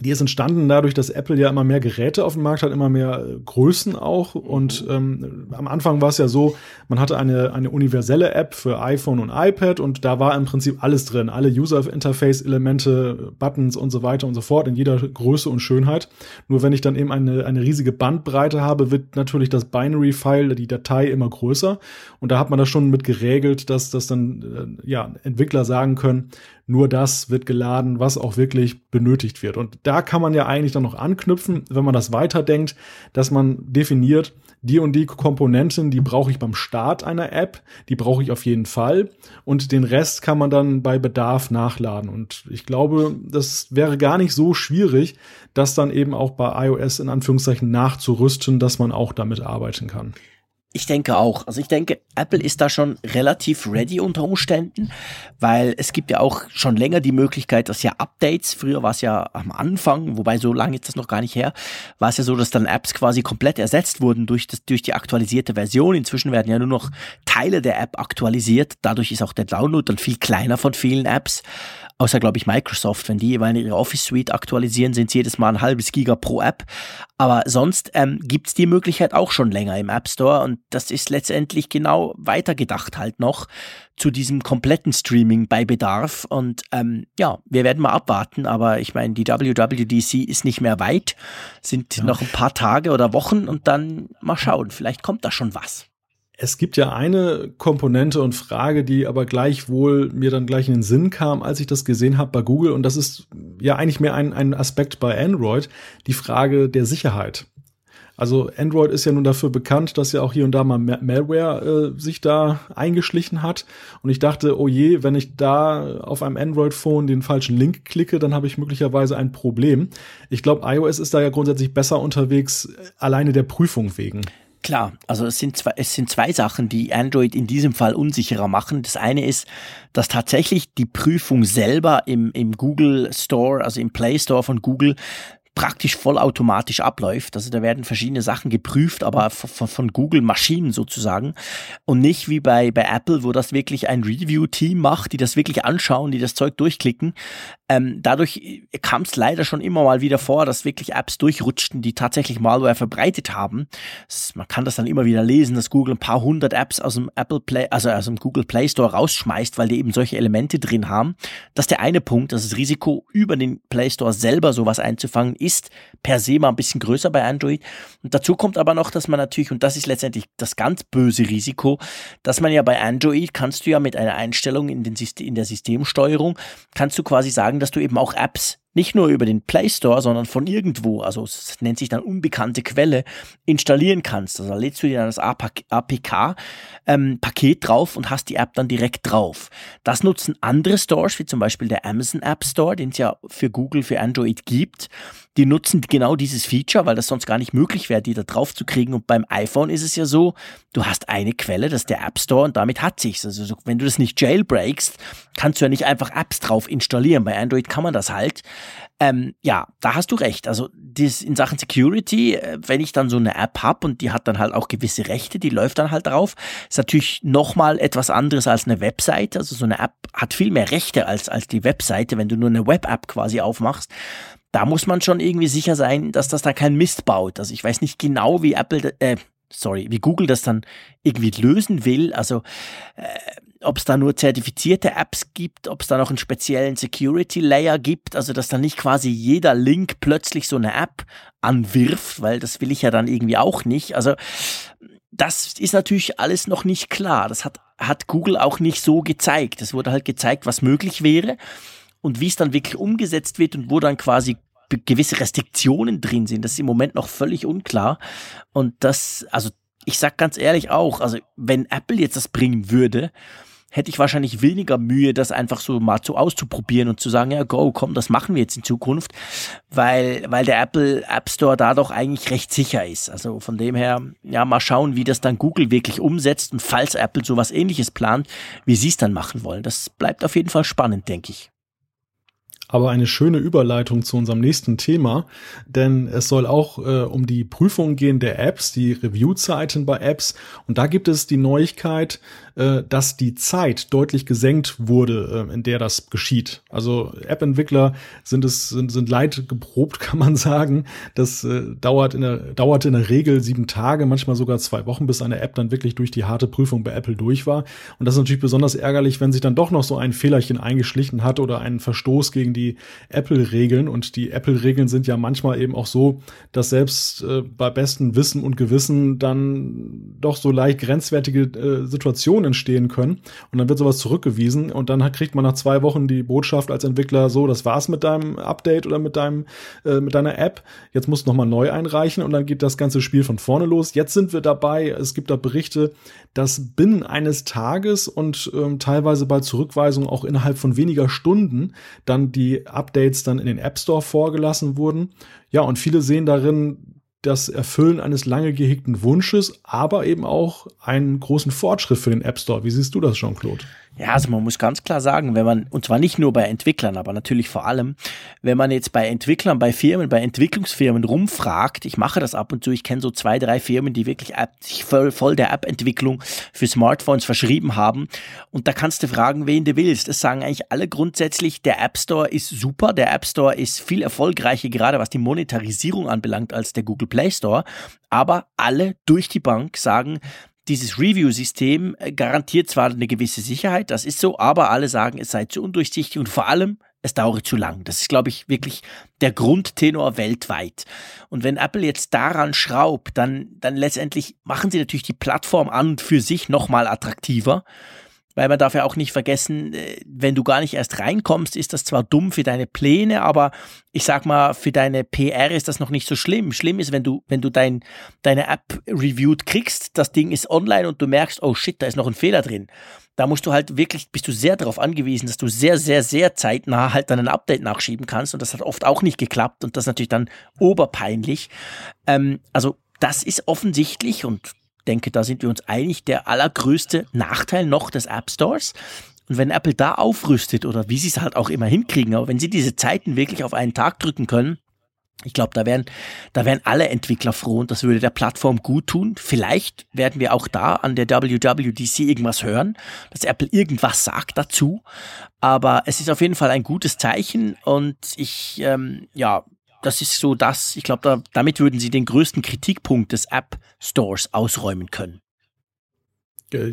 die ist entstanden dadurch, dass Apple ja immer mehr Geräte auf dem Markt hat, immer mehr äh, Größen auch. Und ähm, am Anfang war es ja so, man hatte eine, eine universelle App für iPhone und iPad und da war im Prinzip alles drin. Alle User-Interface-Elemente, Buttons und so weiter und so fort in jeder Größe und Schönheit. Nur wenn ich dann eben eine, eine riesige Bandbreite habe, wird natürlich das Binary-File, die Datei immer größer. Und da hat man das schon mit geregelt, dass, dass dann äh, ja, Entwickler sagen können, nur das wird geladen, was auch wirklich benötigt wird. Und da kann man ja eigentlich dann noch anknüpfen, wenn man das weiterdenkt, dass man definiert, die und die Komponenten, die brauche ich beim Start einer App, die brauche ich auf jeden Fall und den Rest kann man dann bei Bedarf nachladen. Und ich glaube, das wäre gar nicht so schwierig, das dann eben auch bei iOS in Anführungszeichen nachzurüsten, dass man auch damit arbeiten kann. Ich denke auch. Also ich denke, Apple ist da schon relativ ready unter Umständen, weil es gibt ja auch schon länger die Möglichkeit, dass ja Updates, früher war es ja am Anfang, wobei so lange ist das noch gar nicht her, war es ja so, dass dann Apps quasi komplett ersetzt wurden durch, das, durch die aktualisierte Version. Inzwischen werden ja nur noch Teile der App aktualisiert. Dadurch ist auch der Download dann viel kleiner von vielen Apps außer glaube ich Microsoft, wenn die jeweils ihre Office Suite aktualisieren, sind sie jedes Mal ein halbes Giga pro App. Aber sonst ähm, gibt die Möglichkeit auch schon länger im App Store und das ist letztendlich genau weitergedacht halt noch zu diesem kompletten Streaming bei Bedarf. Und ähm, ja, wir werden mal abwarten, aber ich meine, die WWDC ist nicht mehr weit, sind ja. noch ein paar Tage oder Wochen und dann mal schauen, vielleicht kommt da schon was. Es gibt ja eine Komponente und Frage, die aber gleichwohl mir dann gleich in den Sinn kam, als ich das gesehen habe bei Google. Und das ist ja eigentlich mehr ein, ein Aspekt bei Android, die Frage der Sicherheit. Also Android ist ja nun dafür bekannt, dass ja auch hier und da mal Malware äh, sich da eingeschlichen hat. Und ich dachte, oh je, wenn ich da auf einem Android-Phone den falschen Link klicke, dann habe ich möglicherweise ein Problem. Ich glaube, iOS ist da ja grundsätzlich besser unterwegs, äh, alleine der Prüfung wegen. Klar, also es sind, zwei, es sind zwei Sachen, die Android in diesem Fall unsicherer machen. Das eine ist, dass tatsächlich die Prüfung selber im, im Google Store, also im Play Store von Google, praktisch vollautomatisch abläuft. Also da werden verschiedene Sachen geprüft, aber von, von Google Maschinen sozusagen und nicht wie bei, bei Apple, wo das wirklich ein Review-Team macht, die das wirklich anschauen, die das Zeug durchklicken. Ähm, dadurch kam es leider schon immer mal wieder vor, dass wirklich Apps durchrutschten, die tatsächlich Malware verbreitet haben. Das, man kann das dann immer wieder lesen, dass Google ein paar hundert Apps aus dem Apple Play, also aus dem Google Play Store rausschmeißt, weil die eben solche Elemente drin haben. Das ist der eine Punkt, dass das Risiko über den Play Store selber sowas einzufangen ist per se mal ein bisschen größer bei Android. Und dazu kommt aber noch, dass man natürlich, und das ist letztendlich das ganz böse Risiko, dass man ja bei Android kannst du ja mit einer Einstellung in, den System, in der Systemsteuerung, kannst du quasi sagen, dass du eben auch Apps nicht nur über den Play Store, sondern von irgendwo, also es nennt sich dann unbekannte Quelle, installieren kannst. Also da lädst du dir dann das APK-Paket ähm, drauf und hast die App dann direkt drauf. Das nutzen andere Stores, wie zum Beispiel der Amazon App Store, den es ja für Google, für Android gibt. Die nutzen genau dieses Feature, weil das sonst gar nicht möglich wäre, die da drauf zu kriegen. Und beim iPhone ist es ja so, du hast eine Quelle, das ist der App Store und damit hat sich's. Also wenn du das nicht jailbreakst, kannst du ja nicht einfach Apps drauf installieren. Bei Android kann man das halt. Ähm, ja, da hast du recht. Also das in Sachen Security, äh, wenn ich dann so eine App habe und die hat dann halt auch gewisse Rechte, die läuft dann halt drauf, ist natürlich nochmal etwas anderes als eine Webseite. Also so eine App hat viel mehr Rechte als, als die Webseite, wenn du nur eine Web-App quasi aufmachst da muss man schon irgendwie sicher sein, dass das da kein Mist baut. Also ich weiß nicht genau, wie Apple, äh, sorry, wie Google das dann irgendwie lösen will. Also äh, ob es da nur zertifizierte Apps gibt, ob es da noch einen speziellen Security Layer gibt, also dass dann nicht quasi jeder Link plötzlich so eine App anwirft, weil das will ich ja dann irgendwie auch nicht. Also das ist natürlich alles noch nicht klar. Das hat, hat Google auch nicht so gezeigt. Es wurde halt gezeigt, was möglich wäre und wie es dann wirklich umgesetzt wird und wo dann quasi gewisse Restriktionen drin sind, das ist im Moment noch völlig unklar. Und das, also ich sag ganz ehrlich auch, also wenn Apple jetzt das bringen würde, hätte ich wahrscheinlich weniger Mühe, das einfach so mal so auszuprobieren und zu sagen, ja, go, komm, das machen wir jetzt in Zukunft, weil, weil der Apple App Store da doch eigentlich recht sicher ist. Also von dem her, ja, mal schauen, wie das dann Google wirklich umsetzt und falls Apple sowas ähnliches plant, wie sie es dann machen wollen. Das bleibt auf jeden Fall spannend, denke ich aber eine schöne Überleitung zu unserem nächsten Thema, denn es soll auch äh, um die Prüfung gehen der Apps, die Reviewzeiten bei Apps und da gibt es die Neuigkeit, äh, dass die Zeit deutlich gesenkt wurde, äh, in der das geschieht. Also App-Entwickler sind es sind, sind leid geprobt, kann man sagen. Das äh, dauert in der dauert in der Regel sieben Tage, manchmal sogar zwei Wochen, bis eine App dann wirklich durch die harte Prüfung bei Apple durch war. Und das ist natürlich besonders ärgerlich, wenn sich dann doch noch so ein Fehlerchen eingeschlichen hat oder einen Verstoß gegen die Apple-Regeln. Und die Apple-Regeln sind ja manchmal eben auch so, dass selbst äh, bei bestem Wissen und Gewissen dann doch so leicht grenzwertige äh, Situationen entstehen können. Und dann wird sowas zurückgewiesen und dann kriegt man nach zwei Wochen die Botschaft als Entwickler so, das war's mit deinem Update oder mit deinem, äh, mit deiner App. Jetzt musst du nochmal neu einreichen und dann geht das ganze Spiel von vorne los. Jetzt sind wir dabei. Es gibt da Berichte, dass binnen eines Tages und ähm, teilweise bei Zurückweisung auch innerhalb von weniger Stunden dann die Updates dann in den App Store vorgelassen wurden. Ja, und viele sehen darin das Erfüllen eines lange gehegten Wunsches, aber eben auch einen großen Fortschritt für den App Store. Wie siehst du das, Jean-Claude? Ja, also man muss ganz klar sagen, wenn man, und zwar nicht nur bei Entwicklern, aber natürlich vor allem, wenn man jetzt bei Entwicklern, bei Firmen, bei Entwicklungsfirmen rumfragt, ich mache das ab und zu, ich kenne so zwei, drei Firmen, die wirklich App, sich voll, voll der App-Entwicklung für Smartphones verschrieben haben. Und da kannst du fragen, wen du willst. Es sagen eigentlich alle grundsätzlich, der App Store ist super, der App Store ist viel erfolgreicher, gerade was die Monetarisierung anbelangt, als der Google Play Store. Aber alle durch die Bank sagen, dieses Review-System äh, garantiert zwar eine gewisse Sicherheit, das ist so, aber alle sagen, es sei zu undurchsichtig und vor allem, es dauere zu lang. Das ist, glaube ich, wirklich der Grundtenor weltweit. Und wenn Apple jetzt daran schraubt, dann, dann letztendlich machen sie natürlich die Plattform an und für sich nochmal attraktiver weil man darf ja auch nicht vergessen, äh, wenn du gar nicht erst reinkommst, ist das zwar dumm für deine Pläne, aber ich sag mal, für deine PR ist das noch nicht so schlimm. Schlimm ist, wenn du, wenn du dein, deine App reviewed kriegst, das Ding ist online und du merkst, oh shit, da ist noch ein Fehler drin. Da musst du halt wirklich, bist du sehr darauf angewiesen, dass du sehr, sehr, sehr zeitnah halt dann ein Update nachschieben kannst. Und das hat oft auch nicht geklappt und das ist natürlich dann oberpeinlich. Ähm, also das ist offensichtlich und denke, da sind wir uns einig, der allergrößte Nachteil noch des App Stores. Und wenn Apple da aufrüstet oder wie sie es halt auch immer hinkriegen, aber wenn sie diese Zeiten wirklich auf einen Tag drücken können, ich glaube, da wären, da wären alle Entwickler froh und das würde der Plattform gut tun. Vielleicht werden wir auch da an der WWDC irgendwas hören, dass Apple irgendwas sagt dazu. Aber es ist auf jeden Fall ein gutes Zeichen und ich, ähm, ja, das ist so das, ich glaube, da, damit würden sie den größten Kritikpunkt des App Stores ausräumen können.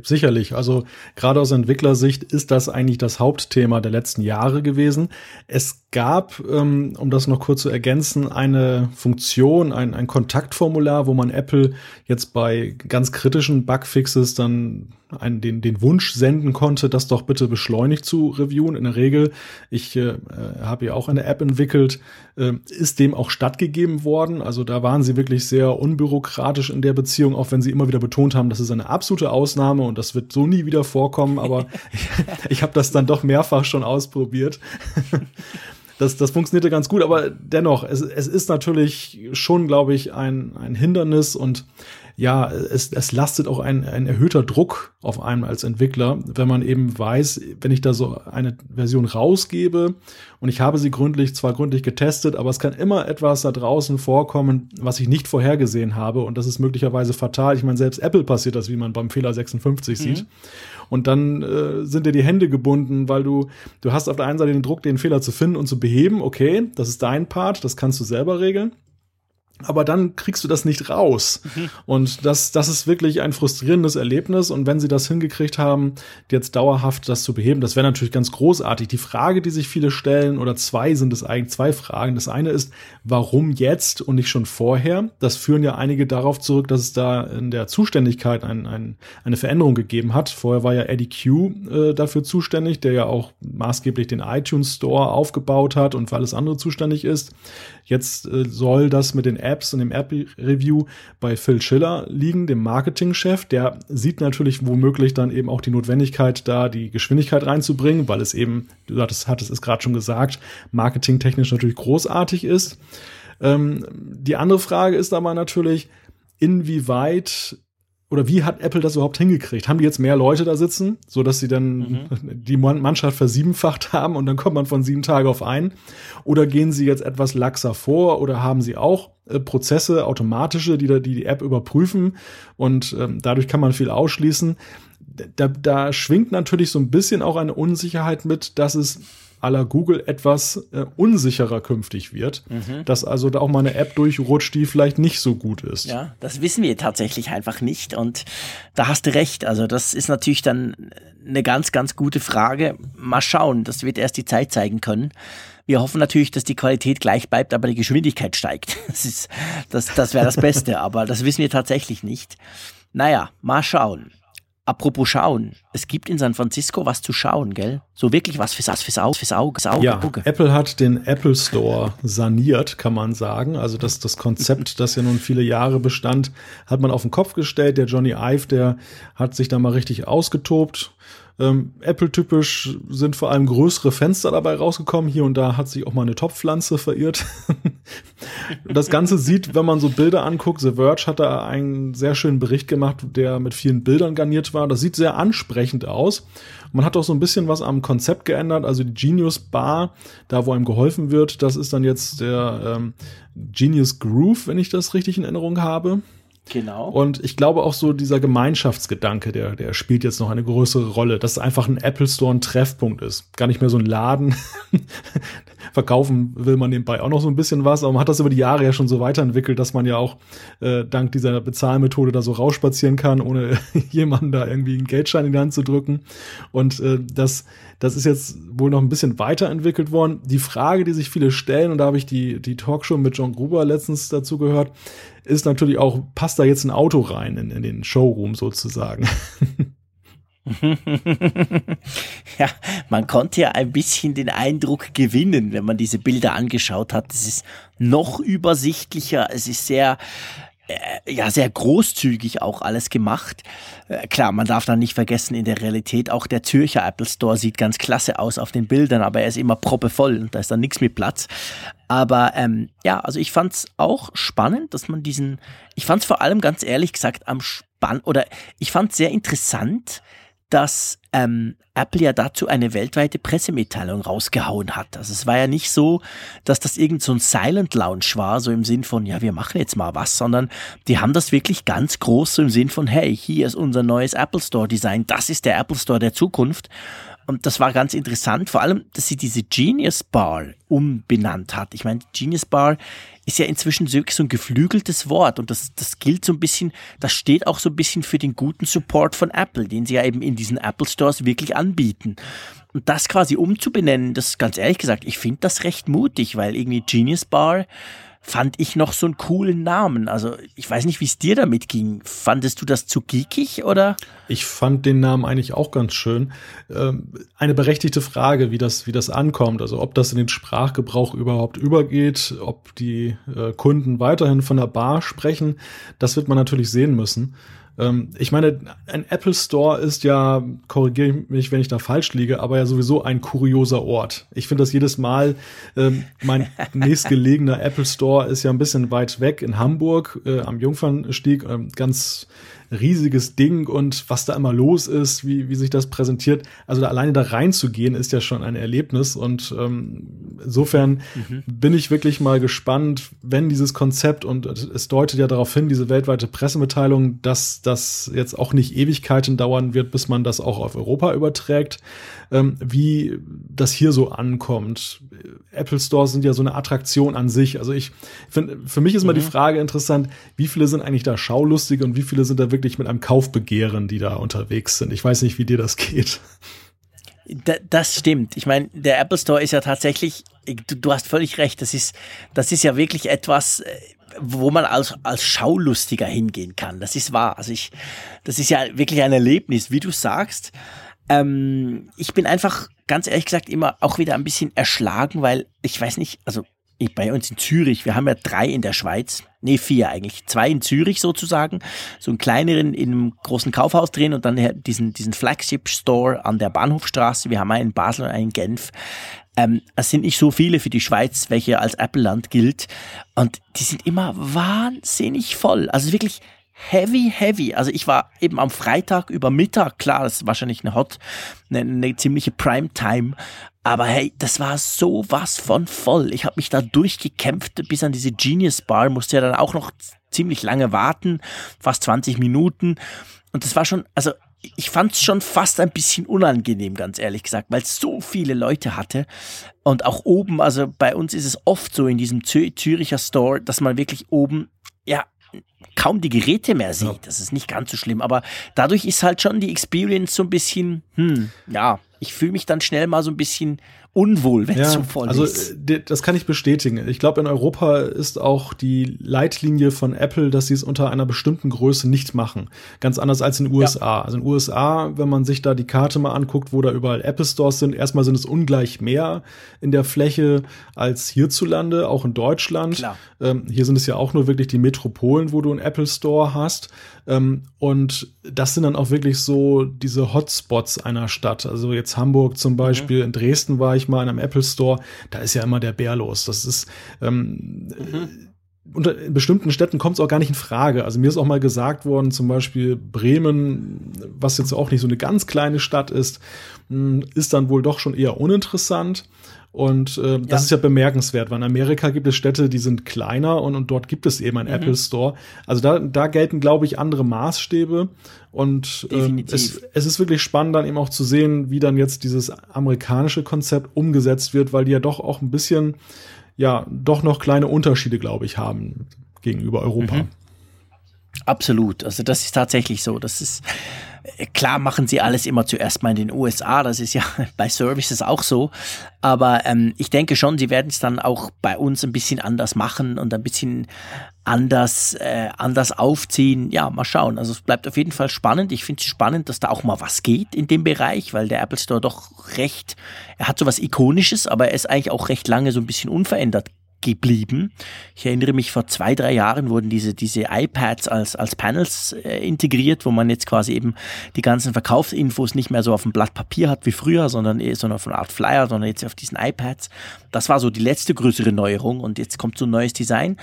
Sicherlich. Also gerade aus Entwicklersicht ist das eigentlich das Hauptthema der letzten Jahre gewesen. Es gab, ähm, um das noch kurz zu ergänzen, eine Funktion, ein, ein Kontaktformular, wo man Apple jetzt bei ganz kritischen Bugfixes dann einen, den, den Wunsch senden konnte, das doch bitte beschleunigt zu reviewen. In der Regel, ich äh, habe ja auch eine App entwickelt, äh, ist dem auch stattgegeben worden. Also da waren sie wirklich sehr unbürokratisch in der Beziehung, auch wenn sie immer wieder betont haben, das ist eine absolute Ausnahme und das wird so nie wieder vorkommen. Aber ich, ich habe das dann doch mehrfach schon ausprobiert. das, das funktionierte ganz gut, aber dennoch, es, es ist natürlich schon, glaube ich, ein, ein Hindernis und ja, es, es lastet auch ein, ein erhöhter Druck auf einem als Entwickler, wenn man eben weiß, wenn ich da so eine Version rausgebe und ich habe sie gründlich, zwar gründlich getestet, aber es kann immer etwas da draußen vorkommen, was ich nicht vorhergesehen habe und das ist möglicherweise fatal. Ich meine, selbst Apple passiert das, wie man beim Fehler 56 mhm. sieht. Und dann äh, sind dir die Hände gebunden, weil du, du hast auf der einen Seite den Druck, den Fehler zu finden und zu beheben. Okay, das ist dein Part, das kannst du selber regeln aber dann kriegst du das nicht raus. Mhm. Und das, das ist wirklich ein frustrierendes Erlebnis. Und wenn sie das hingekriegt haben, jetzt dauerhaft das zu beheben, das wäre natürlich ganz großartig. Die Frage, die sich viele stellen, oder zwei sind es eigentlich zwei Fragen. Das eine ist, warum jetzt und nicht schon vorher? Das führen ja einige darauf zurück, dass es da in der Zuständigkeit ein, ein, eine Veränderung gegeben hat. Vorher war ja Eddie Q äh, dafür zuständig, der ja auch maßgeblich den iTunes Store aufgebaut hat und für alles andere zuständig ist. Jetzt äh, soll das mit den Apps und dem App-Review bei Phil Schiller liegen, dem Marketingchef. Der sieht natürlich womöglich dann eben auch die Notwendigkeit, da die Geschwindigkeit reinzubringen, weil es eben, du hattest, es gerade schon gesagt, marketingtechnisch natürlich großartig ist. Ähm, die andere Frage ist aber natürlich, inwieweit oder wie hat Apple das überhaupt hingekriegt? Haben die jetzt mehr Leute da sitzen, so dass sie dann mhm. die Mannschaft versiebenfacht haben und dann kommt man von sieben Tage auf einen? Oder gehen sie jetzt etwas laxer vor oder haben sie auch äh, Prozesse, automatische, die, da, die die App überprüfen und ähm, dadurch kann man viel ausschließen? Da, da schwingt natürlich so ein bisschen auch eine Unsicherheit mit, dass es aller Google etwas äh, unsicherer künftig wird, mhm. dass also da auch mal eine App durchrutscht, die vielleicht nicht so gut ist. Ja, das wissen wir tatsächlich einfach nicht und da hast du recht. Also das ist natürlich dann eine ganz, ganz gute Frage. Mal schauen, das wird erst die Zeit zeigen können. Wir hoffen natürlich, dass die Qualität gleich bleibt, aber die Geschwindigkeit steigt. Das ist, das, das wäre das Beste, aber das wissen wir tatsächlich nicht. Naja, mal schauen. Apropos schauen, es gibt in San Francisco was zu schauen, gell? So wirklich was fürs, fürs Auge, fürs Auge, fürs Auge. Ja, Apple hat den Apple Store saniert, kann man sagen. Also das, das Konzept, das ja nun viele Jahre bestand, hat man auf den Kopf gestellt. Der Johnny Ive, der hat sich da mal richtig ausgetobt ähm, Apple-typisch sind vor allem größere Fenster dabei rausgekommen. Hier und da hat sich auch mal eine Topfpflanze verirrt. das Ganze sieht, wenn man so Bilder anguckt, The Verge hat da einen sehr schönen Bericht gemacht, der mit vielen Bildern garniert war. Das sieht sehr ansprechend aus. Man hat auch so ein bisschen was am Konzept geändert. Also die Genius Bar, da wo einem geholfen wird, das ist dann jetzt der ähm, Genius Groove, wenn ich das richtig in Erinnerung habe. Genau. Und ich glaube auch so dieser Gemeinschaftsgedanke, der, der spielt jetzt noch eine größere Rolle, dass es einfach ein Apple Store ein Treffpunkt ist. Gar nicht mehr so ein Laden. Verkaufen will man nebenbei auch noch so ein bisschen was, aber man hat das über die Jahre ja schon so weiterentwickelt, dass man ja auch äh, dank dieser Bezahlmethode da so rausspazieren kann, ohne jemanden da irgendwie einen Geldschein in die Hand zu drücken. Und äh, das, das ist jetzt wohl noch ein bisschen weiterentwickelt worden. Die Frage, die sich viele stellen, und da habe ich die, die Talkshow mit John Gruber letztens dazu gehört, ist natürlich auch, passt da jetzt ein Auto rein in, in den Showroom sozusagen? ja, man konnte ja ein bisschen den Eindruck gewinnen, wenn man diese Bilder angeschaut hat. Es ist noch übersichtlicher, es ist sehr ja sehr großzügig auch alles gemacht. Äh, klar, man darf dann nicht vergessen, in der Realität auch der Zürcher Apple Store sieht ganz klasse aus auf den Bildern, aber er ist immer proppevoll und da ist dann nichts mit Platz. Aber ähm, ja, also ich fand's auch spannend, dass man diesen, ich fand's vor allem ganz ehrlich gesagt am spann oder ich fand's sehr interessant, dass ähm, Apple ja dazu eine weltweite Pressemitteilung rausgehauen hat. Also es war ja nicht so, dass das irgend so ein Silent Lounge war, so im Sinn von, ja, wir machen jetzt mal was, sondern die haben das wirklich ganz groß so im Sinn von, hey, hier ist unser neues Apple Store Design, das ist der Apple Store der Zukunft. Und das war ganz interessant, vor allem, dass sie diese Genius Bar umbenannt hat. Ich meine, Genius Bar ist ja inzwischen so ein geflügeltes Wort und das, das gilt so ein bisschen, das steht auch so ein bisschen für den guten Support von Apple, den sie ja eben in diesen Apple Stores wirklich anbieten. Und das quasi umzubenennen, das ganz ehrlich gesagt, ich finde das recht mutig, weil irgendwie Genius Bar fand ich noch so einen coolen Namen. Also ich weiß nicht, wie es dir damit ging. Fandest du das zu geekig oder? Ich fand den Namen eigentlich auch ganz schön. Ähm, eine berechtigte Frage, wie das, wie das ankommt. Also ob das in den Sprachgebrauch überhaupt übergeht, ob die äh, Kunden weiterhin von der Bar sprechen, das wird man natürlich sehen müssen. Ähm, ich meine, ein Apple Store ist ja, korrigiere mich, wenn ich da falsch liege, aber ja sowieso ein kurioser Ort. Ich finde das jedes Mal, ähm, mein nächstgelegener Apple Store ist ja ein bisschen weit weg in Hamburg äh, am Jungfernstieg, ähm, ganz riesiges Ding und was da immer los ist, wie, wie sich das präsentiert. Also da alleine da reinzugehen, ist ja schon ein Erlebnis. Und ähm, insofern mhm. bin ich wirklich mal gespannt, wenn dieses Konzept, und es deutet ja darauf hin, diese weltweite Pressemitteilung, dass das jetzt auch nicht Ewigkeiten dauern wird, bis man das auch auf Europa überträgt, ähm, wie das hier so ankommt. Apple Stores sind ja so eine Attraktion an sich. Also ich finde, für mich ist mhm. mal die Frage interessant, wie viele sind eigentlich da Schaulustige und wie viele sind da wirklich mit einem Kaufbegehren, die da unterwegs sind. Ich weiß nicht, wie dir das geht. Das stimmt. Ich meine, der Apple Store ist ja tatsächlich, du, du, hast völlig recht, das ist, das ist ja wirklich etwas, äh, wo man als, als Schaulustiger hingehen kann. Das ist wahr. Also ich, das ist ja wirklich ein Erlebnis, wie du sagst. Ähm, ich bin einfach ganz ehrlich gesagt immer auch wieder ein bisschen erschlagen, weil ich weiß nicht, also bei uns in Zürich, wir haben ja drei in der Schweiz, nee, vier eigentlich, zwei in Zürich sozusagen, so einen kleineren in einem großen Kaufhaus drin und dann diesen, diesen Flagship Store an der Bahnhofstraße, wir haben einen in Basel und einen in Genf. Ähm, es sind nicht so viele für die Schweiz, welche als Apple-Land gilt. Und die sind immer wahnsinnig voll, also wirklich heavy, heavy. Also ich war eben am Freitag über Mittag, klar, das ist wahrscheinlich eine Hot, eine, eine ziemliche Primetime, aber hey, das war so was von voll. Ich habe mich da durchgekämpft bis an diese Genius Bar, musste ja dann auch noch ziemlich lange warten, fast 20 Minuten. Und das war schon, also ich fand es schon fast ein bisschen unangenehm, ganz ehrlich gesagt, weil es so viele Leute hatte. Und auch oben, also bei uns ist es oft so in diesem Züricher Store, dass man wirklich oben, ja, kaum die Geräte mehr sieht. Das ist nicht ganz so schlimm, aber dadurch ist halt schon die Experience so ein bisschen, hm, ja, ich fühle mich dann schnell mal so ein bisschen unwohl, wenn es ja, so voll also, ist. Also das kann ich bestätigen. Ich glaube, in Europa ist auch die Leitlinie von Apple, dass sie es unter einer bestimmten Größe nicht machen. Ganz anders als in den USA. Ja. Also in den USA, wenn man sich da die Karte mal anguckt, wo da überall Apple Stores sind, erstmal sind es ungleich mehr in der Fläche als hierzulande, auch in Deutschland. Ähm, hier sind es ja auch nur wirklich die Metropolen, wo du einen Apple Store hast. Ähm, und das sind dann auch wirklich so diese Hotspots einer Stadt. Also jetzt Hamburg zum Beispiel, mhm. in Dresden war ich mal in einem Apple Store, da ist ja immer der Bär los. Das ist ähm, mhm unter in bestimmten Städten kommt es auch gar nicht in Frage. Also mir ist auch mal gesagt worden, zum Beispiel Bremen, was jetzt auch nicht so eine ganz kleine Stadt ist, hm, ist dann wohl doch schon eher uninteressant. Und äh, das ja. ist ja bemerkenswert, weil in Amerika gibt es Städte, die sind kleiner und, und dort gibt es eben ein mhm. Apple Store. Also da, da gelten, glaube ich, andere Maßstäbe. Und ähm, es, es ist wirklich spannend, dann eben auch zu sehen, wie dann jetzt dieses amerikanische Konzept umgesetzt wird, weil die ja doch auch ein bisschen, ja, doch noch kleine Unterschiede, glaube ich, haben gegenüber Europa. Mhm. Absolut. Also das ist tatsächlich so. Das ist Klar machen sie alles immer zuerst mal in den USA, das ist ja bei Services auch so, aber ähm, ich denke schon, sie werden es dann auch bei uns ein bisschen anders machen und ein bisschen anders, äh, anders aufziehen. Ja, mal schauen. Also es bleibt auf jeden Fall spannend. Ich finde es spannend, dass da auch mal was geht in dem Bereich, weil der Apple Store doch recht, er hat so was Ikonisches, aber er ist eigentlich auch recht lange so ein bisschen unverändert geblieben. Ich erinnere mich, vor zwei, drei Jahren wurden diese, diese iPads als, als Panels äh, integriert, wo man jetzt quasi eben die ganzen Verkaufsinfos nicht mehr so auf dem Blatt Papier hat wie früher, sondern, eh, sondern auf einer Art Flyer, sondern jetzt auf diesen iPads. Das war so die letzte größere Neuerung und jetzt kommt so ein neues Design.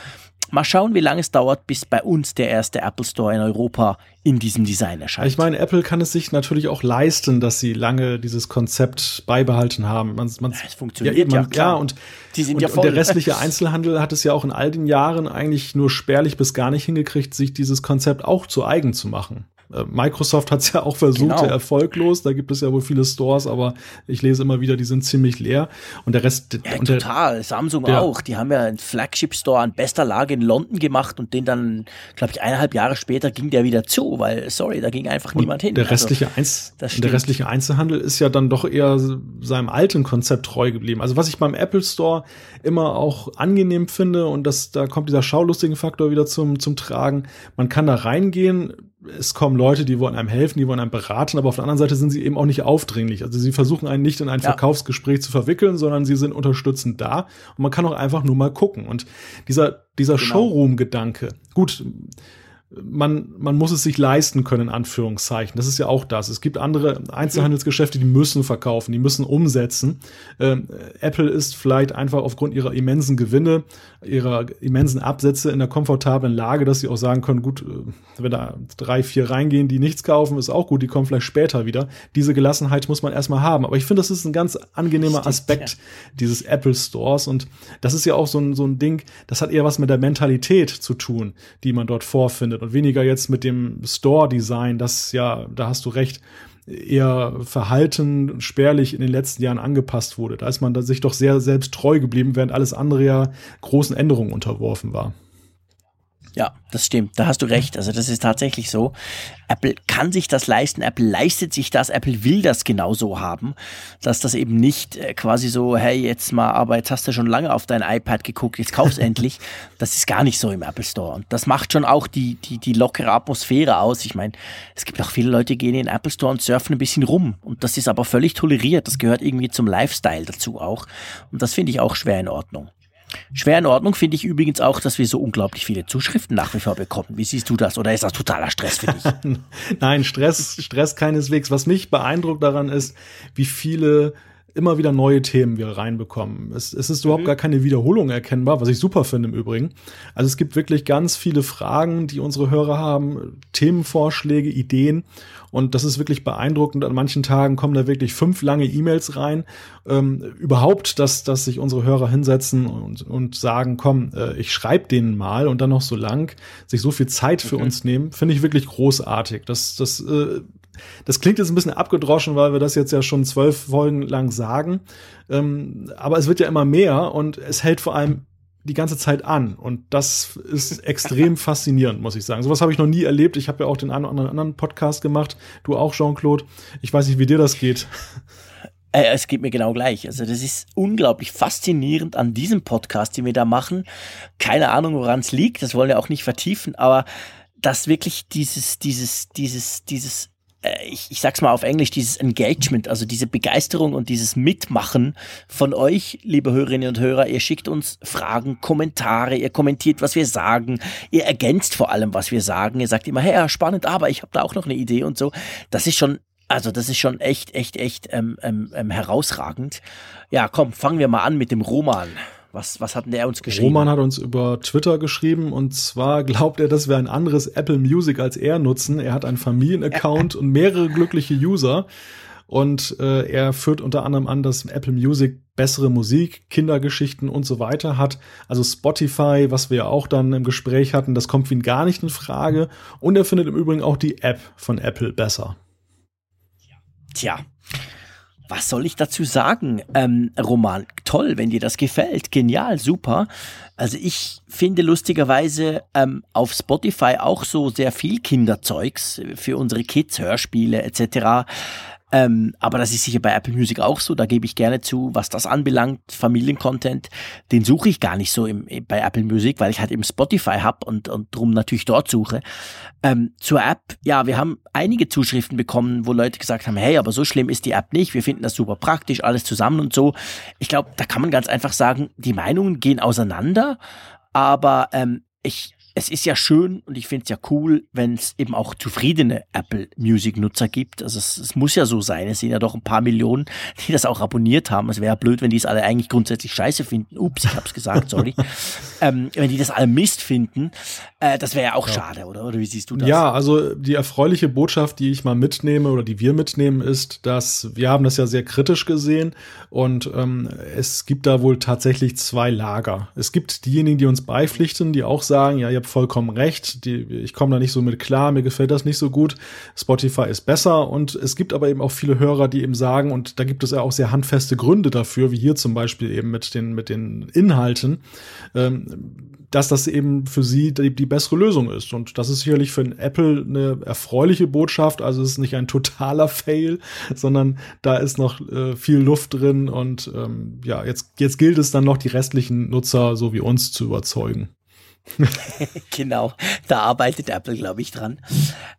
Mal schauen, wie lange es dauert, bis bei uns der erste Apple Store in Europa in diesem Design erscheint. Ich meine, Apple kann es sich natürlich auch leisten, dass sie lange dieses Konzept beibehalten haben. Man, man, es funktioniert ja, man, ja, ja und, und, ja und der restliche Einzelhandel hat es ja auch in all den Jahren eigentlich nur spärlich bis gar nicht hingekriegt, sich dieses Konzept auch zu eigen zu machen. Äh, Microsoft hat es ja auch versucht, genau. erfolglos. Da gibt es ja wohl viele Stores, aber ich lese immer wieder, die sind ziemlich leer. Und der Rest. Ja, und total. Der, Samsung der, auch. Die haben ja einen Flagship-Store an bester Lage in London gemacht und den dann, glaube ich, eineinhalb Jahre später ging der wieder zu, weil, sorry, da ging einfach niemand hin. Der also, restliche, also, Einz der restliche Einzelhandel ist ja dann doch eher seinem alten Konzept treu geblieben. Also was ich beim Apple Store immer auch angenehm finde und das, da kommt dieser schaulustigen Faktor wieder zum, zum Tragen. Man kann da reingehen, es kommen Leute, die wollen einem helfen, die wollen einem beraten, aber auf der anderen Seite sind sie eben auch nicht aufdringlich. Also sie versuchen einen nicht in ein ja. Verkaufsgespräch zu verwickeln, sondern sie sind unterstützend da und man kann auch einfach nur mal gucken. Und dieser, dieser genau. Showroom-Gedanke, gut, man, man muss es sich leisten können, in Anführungszeichen. Das ist ja auch das. Es gibt andere Einzelhandelsgeschäfte, die müssen verkaufen, die müssen umsetzen. Ähm, Apple ist vielleicht einfach aufgrund ihrer immensen Gewinne, ihrer immensen Absätze in der komfortablen Lage, dass sie auch sagen können, gut, äh, wenn da drei, vier reingehen, die nichts kaufen, ist auch gut, die kommen vielleicht später wieder. Diese Gelassenheit muss man erstmal haben. Aber ich finde, das ist ein ganz angenehmer Stimmt, Aspekt ja. dieses Apple Stores. Und das ist ja auch so ein, so ein Ding, das hat eher was mit der Mentalität zu tun, die man dort vorfindet und weniger jetzt mit dem Store-Design, das ja, da hast du recht, eher verhalten spärlich in den letzten Jahren angepasst wurde. Da ist man sich doch sehr selbst treu geblieben, während alles andere ja großen Änderungen unterworfen war. Ja, das stimmt. Da hast du recht. Also das ist tatsächlich so. Apple kann sich das leisten. Apple leistet sich das. Apple will das genauso haben, dass das eben nicht äh, quasi so, hey, jetzt mal, aber jetzt hast du schon lange auf dein iPad geguckt, jetzt kauf's endlich. Das ist gar nicht so im Apple Store. Und das macht schon auch die, die, die lockere Atmosphäre aus. Ich meine, es gibt auch viele Leute, die gehen in den Apple Store und surfen ein bisschen rum. Und das ist aber völlig toleriert. Das gehört irgendwie zum Lifestyle dazu auch. Und das finde ich auch schwer in Ordnung. Schwer in Ordnung finde ich übrigens auch, dass wir so unglaublich viele Zuschriften nach wie vor bekommen. Wie siehst du das? Oder ist das totaler Stress für dich? Nein, Stress, Stress keineswegs. Was mich beeindruckt daran ist, wie viele immer wieder neue Themen wir reinbekommen. Es, es ist überhaupt mhm. gar keine Wiederholung erkennbar, was ich super finde im Übrigen. Also es gibt wirklich ganz viele Fragen, die unsere Hörer haben, Themenvorschläge, Ideen. Und das ist wirklich beeindruckend. An manchen Tagen kommen da wirklich fünf lange E-Mails rein. Ähm, überhaupt, dass, dass sich unsere Hörer hinsetzen und, und sagen, komm, äh, ich schreibe denen mal und dann noch so lang, sich so viel Zeit für okay. uns nehmen, finde ich wirklich großartig. Das, das äh, das klingt jetzt ein bisschen abgedroschen, weil wir das jetzt ja schon zwölf Folgen lang sagen. Ähm, aber es wird ja immer mehr und es hält vor allem die ganze Zeit an. Und das ist extrem faszinierend, muss ich sagen. Sowas habe ich noch nie erlebt. Ich habe ja auch den einen oder anderen Podcast gemacht. Du auch, Jean-Claude. Ich weiß nicht, wie dir das geht. Äh, es geht mir genau gleich. Also das ist unglaublich faszinierend an diesem Podcast, den wir da machen. Keine Ahnung, woran es liegt. Das wollen wir auch nicht vertiefen. Aber dass wirklich dieses, dieses, dieses, dieses ich, ich sag's mal auf Englisch, dieses Engagement, also diese Begeisterung und dieses Mitmachen von euch, liebe Hörerinnen und Hörer. Ihr schickt uns Fragen, Kommentare, ihr kommentiert, was wir sagen, ihr ergänzt vor allem, was wir sagen. Ihr sagt immer, hey, spannend, aber ich habe da auch noch eine Idee und so. Das ist schon also das ist schon echt, echt, echt ähm, ähm, ähm herausragend. Ja, komm, fangen wir mal an mit dem Roman. Was, was hat denn der uns geschrieben? Roman hat uns über Twitter geschrieben und zwar glaubt er, dass wir ein anderes Apple Music als er nutzen. Er hat einen Familienaccount und mehrere glückliche User. Und äh, er führt unter anderem an, dass Apple Music bessere Musik, Kindergeschichten und so weiter hat. Also Spotify, was wir ja auch dann im Gespräch hatten, das kommt für ihn gar nicht in Frage. Und er findet im Übrigen auch die App von Apple besser. Tja, was soll ich dazu sagen? Ähm, Roman, toll, wenn dir das gefällt. Genial, super. Also ich finde lustigerweise ähm, auf Spotify auch so sehr viel Kinderzeugs für unsere Kids, Hörspiele etc. Ähm, aber das ist sicher bei Apple Music auch so. Da gebe ich gerne zu, was das anbelangt. Familiencontent, den suche ich gar nicht so im, bei Apple Music, weil ich halt eben Spotify habe und, und drum natürlich dort suche. Ähm, zur App, ja, wir haben einige Zuschriften bekommen, wo Leute gesagt haben, hey, aber so schlimm ist die App nicht. Wir finden das super praktisch, alles zusammen und so. Ich glaube, da kann man ganz einfach sagen, die Meinungen gehen auseinander. Aber ähm, ich es ist ja schön und ich finde es ja cool, wenn es eben auch zufriedene Apple Music Nutzer gibt. Also es, es, muss ja so sein. Es sind ja doch ein paar Millionen, die das auch abonniert haben. Es wäre blöd, wenn die es alle eigentlich grundsätzlich scheiße finden. Ups, ich hab's gesagt, sorry. ähm, wenn die das alle Mist finden, äh, das wäre ja auch ja. schade, oder? Oder wie siehst du das? Ja, also die erfreuliche Botschaft, die ich mal mitnehme oder die wir mitnehmen, ist, dass wir haben das ja sehr kritisch gesehen und ähm, es gibt da wohl tatsächlich zwei Lager. Es gibt diejenigen, die uns beipflichten, die auch sagen, ja, ihr habt vollkommen recht, die, ich komme da nicht so mit klar, mir gefällt das nicht so gut, Spotify ist besser und es gibt aber eben auch viele Hörer, die eben sagen, und da gibt es ja auch sehr handfeste Gründe dafür, wie hier zum Beispiel eben mit den, mit den Inhalten, ähm, dass das eben für sie die, die, bessere Lösung ist. Und das ist sicherlich für Apple eine erfreuliche Botschaft. Also es ist nicht ein totaler Fail, sondern da ist noch äh, viel Luft drin. Und ähm, ja, jetzt, jetzt gilt es dann noch, die restlichen Nutzer so wie uns zu überzeugen. genau, da arbeitet Apple, glaube ich, dran.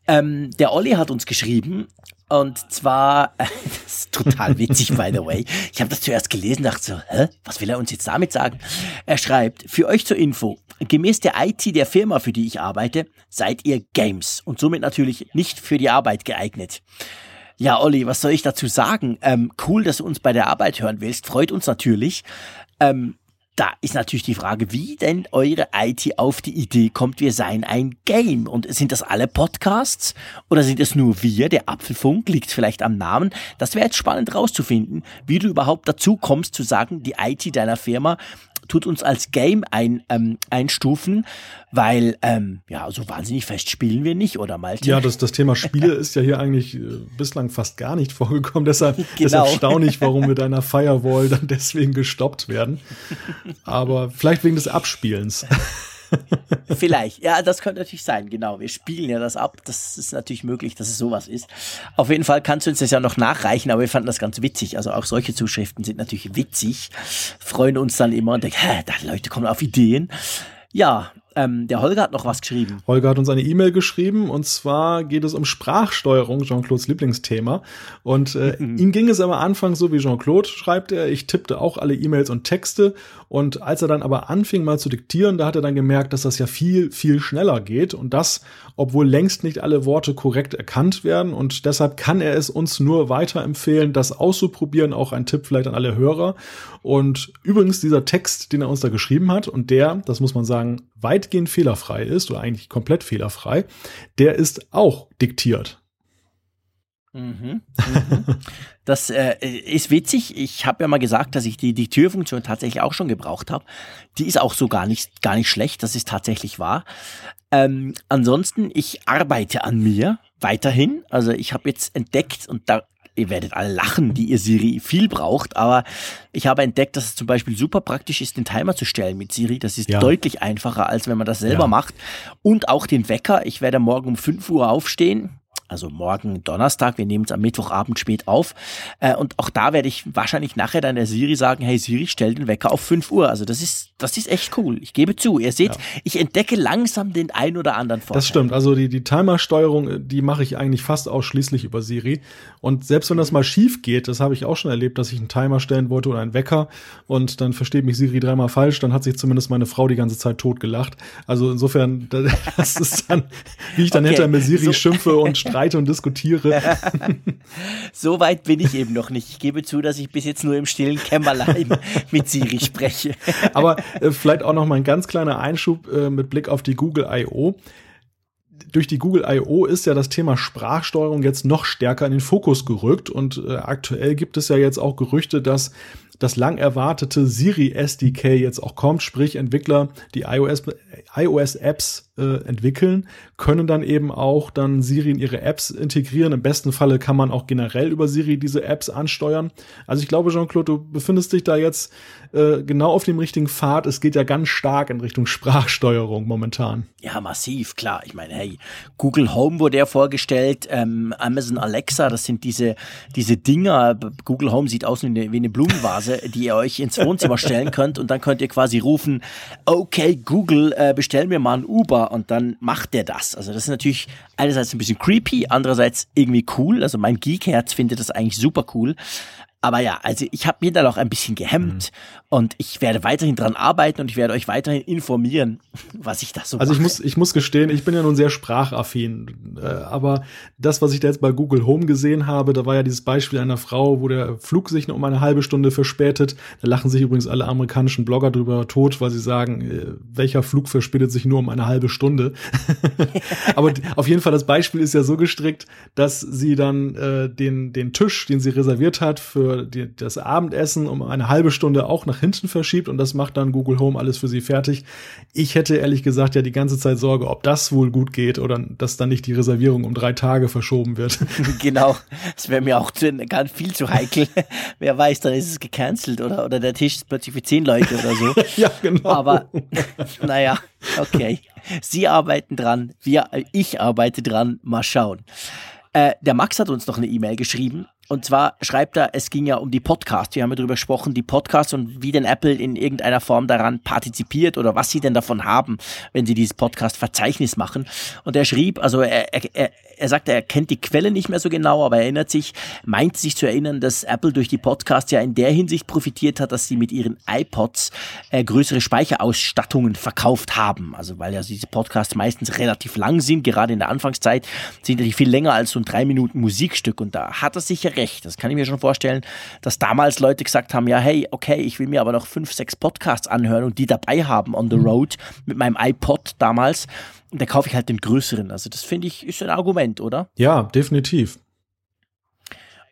Ähm, der Olli hat uns geschrieben, und zwar, das ist total witzig, by the way. Ich habe das zuerst gelesen, dachte so, hä, was will er uns jetzt damit sagen? Er schreibt, für euch zur Info, gemäß der IT der Firma, für die ich arbeite, seid ihr Games und somit natürlich nicht für die Arbeit geeignet. Ja, Olli, was soll ich dazu sagen? Ähm, cool, dass du uns bei der Arbeit hören willst, freut uns natürlich. Ähm, da ist natürlich die Frage, wie denn eure IT auf die Idee kommt, wir seien ein Game. Und sind das alle Podcasts oder sind es nur wir? Der Apfelfunk liegt vielleicht am Namen. Das wäre jetzt spannend rauszufinden, wie du überhaupt dazu kommst zu sagen, die IT deiner Firma tut uns als Game ein, ähm, einstufen, weil ähm, ja, so wahnsinnig fest spielen wir nicht, oder Malte? Ja, das, das Thema Spiele ist ja hier eigentlich äh, bislang fast gar nicht vorgekommen. Deshalb genau. ist erstaunlich, warum wir deiner Firewall dann deswegen gestoppt werden. Aber vielleicht wegen des Abspielens. Vielleicht. Ja, das könnte natürlich sein. Genau. Wir spielen ja das ab. Das ist natürlich möglich, dass es sowas ist. Auf jeden Fall kannst du uns das ja noch nachreichen, aber wir fanden das ganz witzig. Also auch solche Zuschriften sind natürlich witzig. Freuen uns dann immer und denken, hä, da Leute kommen auf Ideen. Ja, ähm, der Holger hat noch was geschrieben. Holger hat uns eine E-Mail geschrieben und zwar geht es um Sprachsteuerung, Jean-Claudes Lieblingsthema. Und äh, ihm ging es am Anfang so wie Jean-Claude, schreibt er, ich tippte auch alle E-Mails und Texte und als er dann aber anfing mal zu diktieren, da hat er dann gemerkt, dass das ja viel, viel schneller geht und das, obwohl längst nicht alle Worte korrekt erkannt werden und deshalb kann er es uns nur weiterempfehlen, das auszuprobieren, auch ein Tipp vielleicht an alle Hörer. Und übrigens dieser Text, den er uns da geschrieben hat und der, das muss man sagen, weitgehend fehlerfrei ist oder eigentlich komplett fehlerfrei, der ist auch diktiert. Mhm, mhm. Das äh, ist witzig. Ich habe ja mal gesagt, dass ich die, die Türfunktion tatsächlich auch schon gebraucht habe. Die ist auch so gar nicht, gar nicht schlecht. Das ist tatsächlich wahr. Ähm, ansonsten, ich arbeite an mir weiterhin. Also ich habe jetzt entdeckt und da ihr werdet alle lachen, die ihr Siri viel braucht, aber ich habe entdeckt, dass es zum Beispiel super praktisch ist, den Timer zu stellen mit Siri. Das ist ja. deutlich einfacher, als wenn man das selber ja. macht. Und auch den Wecker. Ich werde morgen um 5 Uhr aufstehen also morgen Donnerstag, wir nehmen es am Mittwochabend spät auf. Äh, und auch da werde ich wahrscheinlich nachher dann der Siri sagen, hey Siri, stell den Wecker auf 5 Uhr. Also das ist, das ist echt cool. Ich gebe zu. Ihr seht, ja. ich entdecke langsam den ein oder anderen Vorteil. Das stimmt. Also die, die Timersteuerung, die mache ich eigentlich fast ausschließlich über Siri. Und selbst wenn das mal schief geht, das habe ich auch schon erlebt, dass ich einen Timer stellen wollte oder einen Wecker und dann versteht mich Siri dreimal falsch, dann hat sich zumindest meine Frau die ganze Zeit tot gelacht. Also insofern, das ist dann, wie ich dann okay. hinter mir Siri so. schimpfe und streite und diskutiere. so weit bin ich eben noch nicht. Ich gebe zu, dass ich bis jetzt nur im stillen Kämmerlein mit Siri spreche. Aber äh, vielleicht auch noch mal ein ganz kleiner Einschub äh, mit Blick auf die Google I.O durch die Google I.O. ist ja das Thema Sprachsteuerung jetzt noch stärker in den Fokus gerückt und äh, aktuell gibt es ja jetzt auch Gerüchte, dass das lang erwartete Siri SDK jetzt auch kommt, sprich Entwickler, die iOS, iOS Apps äh, entwickeln, können dann eben auch dann Siri in ihre Apps integrieren. Im besten Falle kann man auch generell über Siri diese Apps ansteuern. Also ich glaube, Jean-Claude, du befindest dich da jetzt äh, genau auf dem richtigen Pfad. Es geht ja ganz stark in Richtung Sprachsteuerung momentan. Ja, massiv, klar. Ich meine, hey, Google Home wurde ja vorgestellt, ähm, Amazon Alexa, das sind diese, diese Dinger. Google Home sieht aus wie eine, wie eine Blumenvase, die ihr euch ins Wohnzimmer stellen könnt und dann könnt ihr quasi rufen, okay, Google, äh, bestell mir mal ein Uber und dann macht der das. Also das ist natürlich einerseits ein bisschen creepy, andererseits irgendwie cool. Also mein Geekherz findet das eigentlich super cool. Aber ja, also ich habe mir dann auch ein bisschen gehemmt mhm. und ich werde weiterhin dran arbeiten und ich werde euch weiterhin informieren, was ich da so Also mache. ich muss, ich muss gestehen, ich bin ja nun sehr sprachaffin, äh, aber das, was ich da jetzt bei Google Home gesehen habe, da war ja dieses Beispiel einer Frau, wo der Flug sich nur um eine halbe Stunde verspätet. Da lachen sich übrigens alle amerikanischen Blogger drüber tot, weil sie sagen, äh, welcher Flug verspätet sich nur um eine halbe Stunde. aber auf jeden Fall, das Beispiel ist ja so gestrickt, dass sie dann äh, den, den Tisch, den sie reserviert hat für die, das Abendessen um eine halbe Stunde auch nach hinten verschiebt und das macht dann Google Home alles für sie fertig. Ich hätte ehrlich gesagt ja die ganze Zeit Sorge, ob das wohl gut geht oder dass dann nicht die Reservierung um drei Tage verschoben wird. genau, das wäre mir auch zu, ganz viel zu heikel. Wer weiß, dann ist es gecancelt oder, oder der Tisch ist plötzlich für zehn Leute oder so. ja, genau. Aber naja, okay. Sie arbeiten dran, wir, ich arbeite dran, mal schauen. Äh, der Max hat uns noch eine E-Mail geschrieben und zwar schreibt er, es ging ja um die Podcasts. Wir haben ja darüber gesprochen, die Podcasts und wie denn Apple in irgendeiner Form daran partizipiert oder was sie denn davon haben, wenn sie dieses Podcast-Verzeichnis machen. Und er schrieb, also er, er, er sagte, er kennt die Quelle nicht mehr so genau, aber er erinnert sich, meint sich zu erinnern, dass Apple durch die Podcasts ja in der Hinsicht profitiert hat, dass sie mit ihren iPods äh, größere Speicherausstattungen verkauft haben. Also weil ja diese Podcasts meistens relativ lang sind, gerade in der Anfangszeit sind die viel länger als so ein drei Minuten Musikstück. Und da hat er sich ja recht. Das kann ich mir schon vorstellen, dass damals Leute gesagt haben, ja, hey, okay, ich will mir aber noch fünf, sechs Podcasts anhören und die dabei haben on the road mit meinem iPod damals. Und da kaufe ich halt den größeren. Also das finde ich ist ein Argument, oder? Ja, definitiv.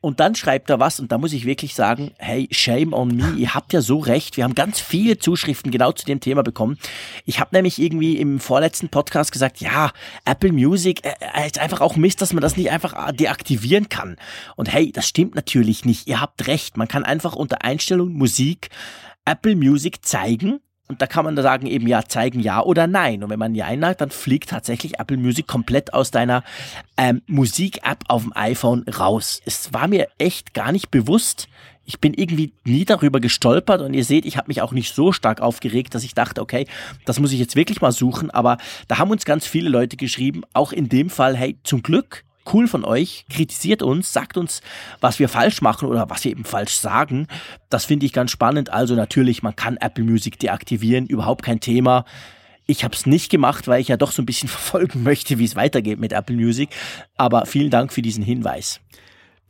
Und dann schreibt er was und da muss ich wirklich sagen, hey, shame on me, ihr habt ja so recht. Wir haben ganz viele Zuschriften genau zu dem Thema bekommen. Ich habe nämlich irgendwie im vorletzten Podcast gesagt, ja, Apple Music äh, äh, ist einfach auch Mist, dass man das nicht einfach deaktivieren kann. Und hey, das stimmt natürlich nicht. Ihr habt recht. Man kann einfach unter Einstellung Musik Apple Music zeigen und da kann man da sagen, eben ja, zeigen ja oder nein. Und wenn man ja sagt, dann fliegt tatsächlich Apple Music komplett aus deiner ähm, Musik-App auf dem iPhone raus. Es war mir echt gar nicht bewusst. Ich bin irgendwie nie darüber gestolpert und ihr seht, ich habe mich auch nicht so stark aufgeregt, dass ich dachte, okay, das muss ich jetzt wirklich mal suchen. Aber da haben uns ganz viele Leute geschrieben, auch in dem Fall, hey, zum Glück cool von euch. Kritisiert uns, sagt uns, was wir falsch machen oder was wir eben falsch sagen. Das finde ich ganz spannend. Also natürlich, man kann Apple Music deaktivieren, überhaupt kein Thema. Ich habe es nicht gemacht, weil ich ja doch so ein bisschen verfolgen möchte, wie es weitergeht mit Apple Music. Aber vielen Dank für diesen Hinweis.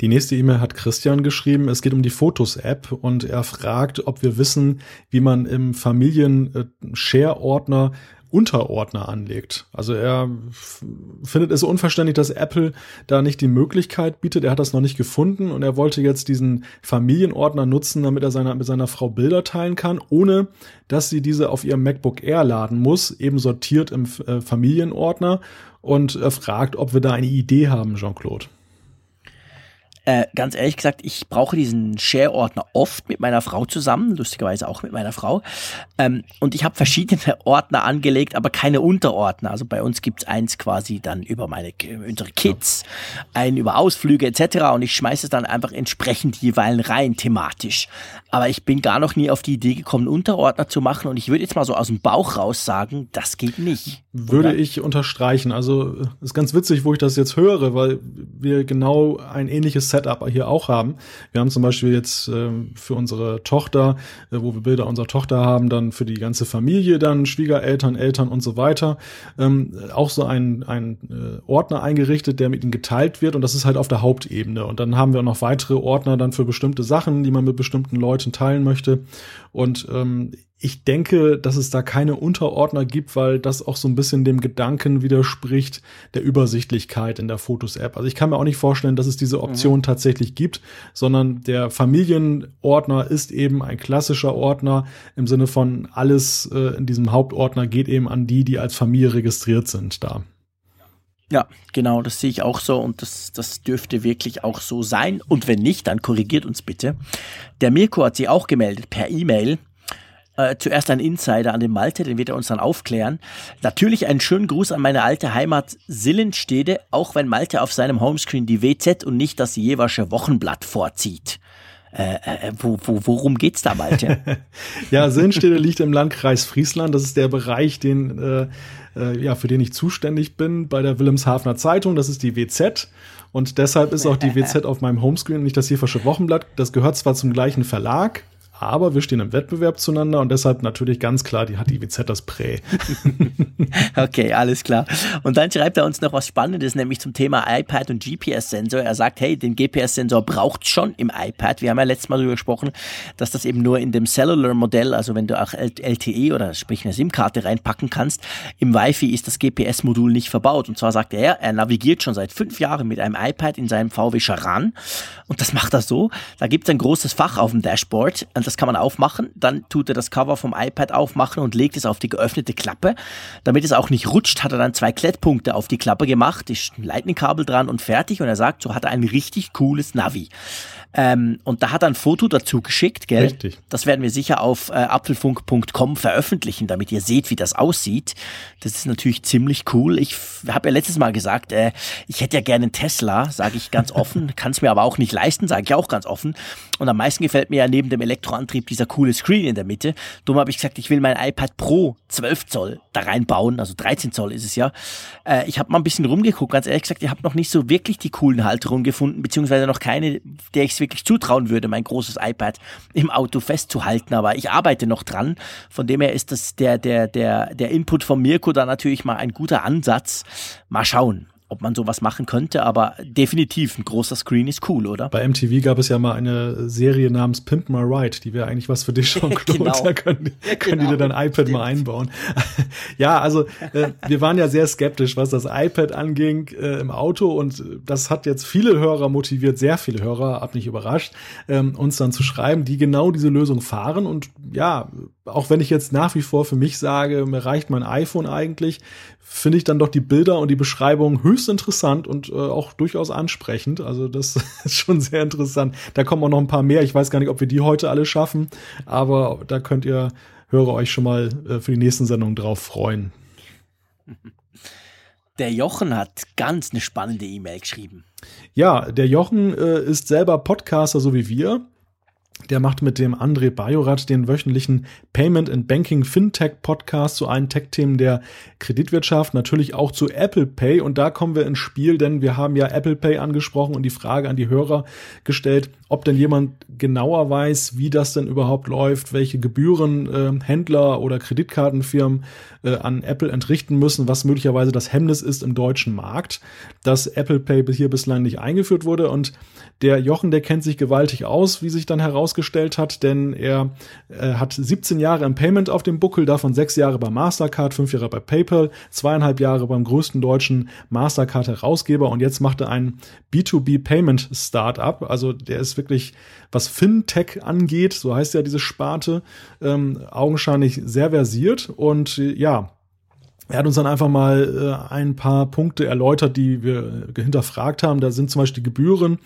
Die nächste E-Mail hat Christian geschrieben. Es geht um die Fotos-App und er fragt, ob wir wissen, wie man im Familien-Share-Ordner Unterordner anlegt. Also er findet es unverständlich, dass Apple da nicht die Möglichkeit bietet. Er hat das noch nicht gefunden und er wollte jetzt diesen Familienordner nutzen, damit er seiner, mit seiner Frau Bilder teilen kann, ohne dass sie diese auf ihrem MacBook Air laden muss, eben sortiert im äh, Familienordner und er fragt, ob wir da eine Idee haben, Jean-Claude. Äh, ganz ehrlich gesagt, ich brauche diesen Share-Ordner oft mit meiner Frau zusammen, lustigerweise auch mit meiner Frau. Ähm, und ich habe verschiedene Ordner angelegt, aber keine Unterordner. Also bei uns gibt's eins quasi dann über meine unsere Kids, einen über Ausflüge etc. Und ich schmeiße es dann einfach entsprechend jeweils rein thematisch. Aber ich bin gar noch nie auf die Idee gekommen, Unterordner zu machen. Und ich würde jetzt mal so aus dem Bauch raus sagen, das geht nicht. Würde oder? ich unterstreichen. Also ist ganz witzig, wo ich das jetzt höre, weil wir genau ein ähnliches Setup hier auch haben. Wir haben zum Beispiel jetzt äh, für unsere Tochter, äh, wo wir Bilder unserer Tochter haben, dann für die ganze Familie, dann Schwiegereltern, Eltern und so weiter, ähm, auch so ein, ein äh, Ordner eingerichtet, der mit ihnen geteilt wird und das ist halt auf der Hauptebene. Und dann haben wir noch weitere Ordner dann für bestimmte Sachen, die man mit bestimmten Leuten teilen möchte. Und ähm, ich denke, dass es da keine Unterordner gibt, weil das auch so ein bisschen dem Gedanken widerspricht der Übersichtlichkeit in der Fotos-App. Also ich kann mir auch nicht vorstellen, dass es diese Option mhm. tatsächlich gibt, sondern der Familienordner ist eben ein klassischer Ordner im Sinne von alles äh, in diesem Hauptordner geht eben an die, die als Familie registriert sind da. Ja, genau, das sehe ich auch so und das, das dürfte wirklich auch so sein. Und wenn nicht, dann korrigiert uns bitte. Der Mirko hat sie auch gemeldet per E-Mail äh, zuerst ein Insider an den Malte, den wird er uns dann aufklären. Natürlich einen schönen Gruß an meine alte Heimat Sillenstede, auch wenn Malte auf seinem Homescreen die WZ und nicht das Jewersche Wochenblatt vorzieht. Äh, äh, wo, wo, worum geht's da, Malte? ja, Sinnstede liegt im Landkreis Friesland. Das ist der Bereich, den, äh, äh, ja, für den ich zuständig bin bei der Wilhelmshavener Zeitung. Das ist die WZ. Und deshalb ist auch die WZ auf meinem Homescreen, nicht das Hiefersche Wochenblatt. Das gehört zwar zum gleichen Verlag, aber wir stehen im Wettbewerb zueinander und deshalb natürlich ganz klar, die hat die WZ das Prä. okay, alles klar. Und dann schreibt er uns noch was Spannendes, nämlich zum Thema iPad und GPS-Sensor. Er sagt, hey, den GPS-Sensor braucht schon im iPad. Wir haben ja letztes Mal darüber gesprochen, dass das eben nur in dem Cellular-Modell, also wenn du auch LTE oder sprich eine SIM-Karte reinpacken kannst, im Wi-Fi ist das GPS-Modul nicht verbaut. Und zwar sagt er, er navigiert schon seit fünf Jahren mit einem iPad in seinem VW Charan. Und das macht er so. Da gibt es ein großes Fach auf dem Dashboard. Und das kann man aufmachen. Dann tut er das Cover vom iPad aufmachen und legt es auf die geöffnete Klappe. Damit es auch nicht rutscht, hat er dann zwei Klettpunkte auf die Klappe gemacht, ist ein Lightning-Kabel dran und fertig. Und er sagt, so hat er ein richtig cooles Navi. Ähm, und da hat er ein Foto dazu geschickt, gell? Richtig. Das werden wir sicher auf äh, apfelfunk.com veröffentlichen, damit ihr seht, wie das aussieht. Das ist natürlich ziemlich cool. Ich habe ja letztes Mal gesagt, äh, ich hätte ja gerne einen Tesla, sage ich ganz offen, kann es mir aber auch nicht leisten, sage ich auch ganz offen. Und am meisten gefällt mir ja neben dem Elektroantrieb dieser coole Screen in der Mitte. Darum habe ich gesagt, ich will mein iPad Pro 12 Zoll da reinbauen, also 13 Zoll ist es ja. Äh, ich habe mal ein bisschen rumgeguckt, ganz ehrlich gesagt, ich habe noch nicht so wirklich die coolen Halterungen gefunden, beziehungsweise noch keine, der ich wirklich zutrauen würde, mein großes iPad im Auto festzuhalten. Aber ich arbeite noch dran. Von dem her ist das der, der, der, der Input von Mirko da natürlich mal ein guter Ansatz. Mal schauen ob man sowas machen könnte, aber definitiv ein großer Screen ist cool, oder? Bei MTV gab es ja mal eine Serie namens Pimp My Ride, die wäre eigentlich was für dich schon, Claude. genau. Da können, können genau. die dir dein iPad Stimmt. mal einbauen. ja, also äh, wir waren ja sehr skeptisch, was das iPad anging äh, im Auto und das hat jetzt viele Hörer motiviert, sehr viele Hörer, hab nicht überrascht, ähm, uns dann zu schreiben, die genau diese Lösung fahren und ja, auch wenn ich jetzt nach wie vor für mich sage, mir reicht mein iPhone eigentlich, finde ich dann doch die Bilder und die Beschreibung höchst interessant und äh, auch durchaus ansprechend. Also das ist schon sehr interessant. Da kommen auch noch ein paar mehr. Ich weiß gar nicht, ob wir die heute alle schaffen, aber da könnt ihr, höre euch schon mal äh, für die nächsten Sendungen drauf freuen. Der Jochen hat ganz eine spannende E-Mail geschrieben. Ja, der Jochen äh, ist selber Podcaster, so wie wir. Der macht mit dem André Bajorat den wöchentlichen Payment and Banking Fintech Podcast zu allen Tech-Themen der Kreditwirtschaft, natürlich auch zu Apple Pay. Und da kommen wir ins Spiel, denn wir haben ja Apple Pay angesprochen und die Frage an die Hörer gestellt, ob denn jemand genauer weiß, wie das denn überhaupt läuft, welche Gebühren äh, Händler oder Kreditkartenfirmen äh, an Apple entrichten müssen, was möglicherweise das Hemmnis ist im deutschen Markt, dass Apple Pay hier bislang nicht eingeführt wurde. Und der Jochen, der kennt sich gewaltig aus, wie sich dann herausgestellt hat, denn er äh, hat 17 Jahre im Payment auf dem Buckel, davon sechs Jahre bei Mastercard, fünf Jahre bei PayPal, zweieinhalb Jahre beim größten deutschen Mastercard-Herausgeber und jetzt macht er ein B2B Payment Startup. Also der ist wirklich, was Fintech angeht, so heißt ja diese Sparte, ähm, augenscheinlich sehr versiert und äh, ja, er hat uns dann einfach mal äh, ein paar Punkte erläutert, die wir hinterfragt haben. Da sind zum Beispiel die Gebühren.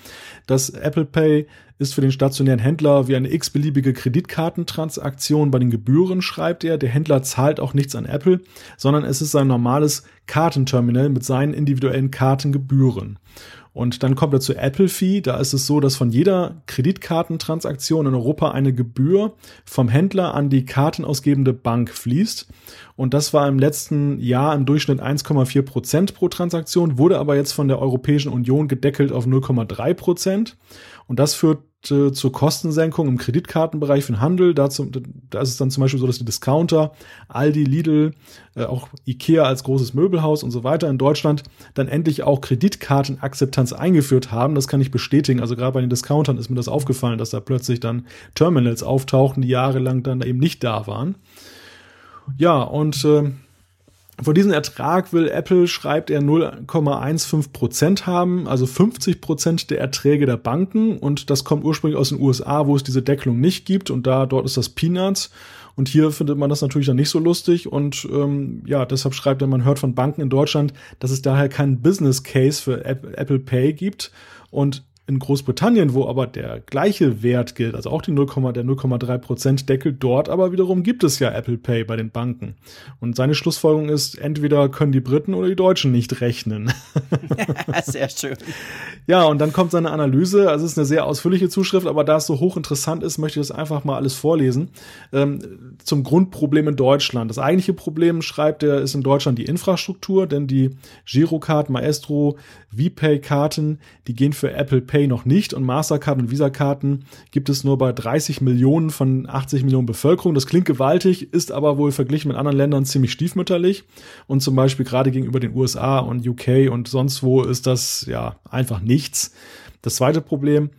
Das Apple Pay ist für den stationären Händler wie eine x-beliebige Kreditkartentransaktion. Bei den Gebühren schreibt er, der Händler zahlt auch nichts an Apple, sondern es ist ein normales Kartenterminal mit seinen individuellen Kartengebühren. Und dann kommt er zu Apple Fee. Da ist es so, dass von jeder Kreditkartentransaktion in Europa eine Gebühr vom Händler an die kartenausgebende Bank fließt. Und das war im letzten Jahr im Durchschnitt 1,4 Prozent pro Transaktion, wurde aber jetzt von der Europäischen Union gedeckelt auf 0,3 Prozent. Und das führt äh, zur Kostensenkung im Kreditkartenbereich für den Handel. Dazu, da ist es dann zum Beispiel so, dass die Discounter, Aldi, Lidl, äh, auch Ikea als großes Möbelhaus und so weiter in Deutschland dann endlich auch Kreditkartenakzeptanz eingeführt haben. Das kann ich bestätigen. Also gerade bei den Discountern ist mir das aufgefallen, dass da plötzlich dann Terminals auftauchten, die jahrelang dann eben nicht da waren. Ja, und äh, von diesem Ertrag will Apple, schreibt er, 0,15 Prozent haben, also 50 Prozent der Erträge der Banken. Und das kommt ursprünglich aus den USA, wo es diese Deckelung nicht gibt. Und da, dort ist das Peanuts. Und hier findet man das natürlich dann nicht so lustig. Und ähm, ja, deshalb schreibt er, man hört von Banken in Deutschland, dass es daher keinen Business Case für Apple Pay gibt. Und in Großbritannien, wo aber der gleiche Wert gilt, also auch die 0, der 0,3 Prozent Deckel, dort aber wiederum gibt es ja Apple Pay bei den Banken. Und seine Schlussfolgerung ist, entweder können die Briten oder die Deutschen nicht rechnen. sehr schön. Ja, und dann kommt seine Analyse. Also es ist eine sehr ausführliche Zuschrift, aber da es so hochinteressant ist, möchte ich das einfach mal alles vorlesen. Ähm, zum Grundproblem in Deutschland. Das eigentliche Problem, schreibt er, ist in Deutschland die Infrastruktur, denn die Girocard, Maestro, VPay-Karten, die gehen für Apple Pay noch nicht und Mastercard und Visa-Karten gibt es nur bei 30 Millionen von 80 Millionen Bevölkerung. Das klingt gewaltig, ist aber wohl verglichen mit anderen Ländern ziemlich stiefmütterlich und zum Beispiel gerade gegenüber den USA und UK und sonst wo ist das ja einfach nichts. Das zweite Problem,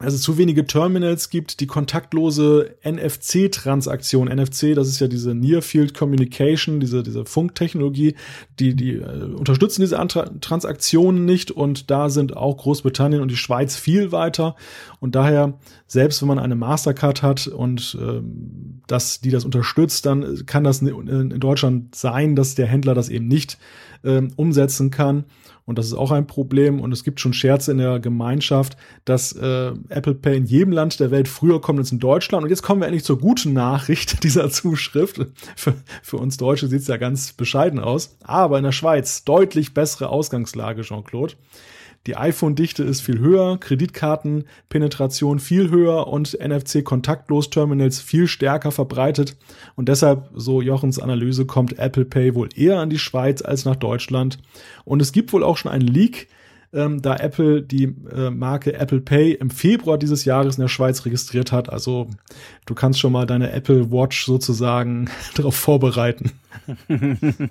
also zu wenige Terminals gibt, die kontaktlose NFC-Transaktion. NFC, das ist ja diese Near Field Communication, diese, diese Funktechnologie, die, die äh, unterstützen diese Antra Transaktionen nicht und da sind auch Großbritannien und die Schweiz viel weiter. Und daher, selbst wenn man eine Mastercard hat und ähm, dass die das unterstützt, dann kann das in Deutschland sein, dass der Händler das eben nicht ähm, umsetzen kann. Und das ist auch ein Problem. Und es gibt schon Scherze in der Gemeinschaft, dass äh, Apple Pay in jedem Land der Welt früher kommt als in Deutschland. Und jetzt kommen wir endlich zur guten Nachricht dieser Zuschrift. Für, für uns Deutsche sieht es ja ganz bescheiden aus. Aber in der Schweiz deutlich bessere Ausgangslage, Jean-Claude. Die iPhone-Dichte ist viel höher, Kreditkartenpenetration viel höher und NFC-Kontaktlos-Terminals viel stärker verbreitet. Und deshalb, so Jochens Analyse, kommt Apple Pay wohl eher an die Schweiz als nach Deutschland. Und es gibt wohl auch schon einen Leak, ähm, da Apple die äh, Marke Apple Pay im Februar dieses Jahres in der Schweiz registriert hat. Also du kannst schon mal deine Apple Watch sozusagen darauf vorbereiten.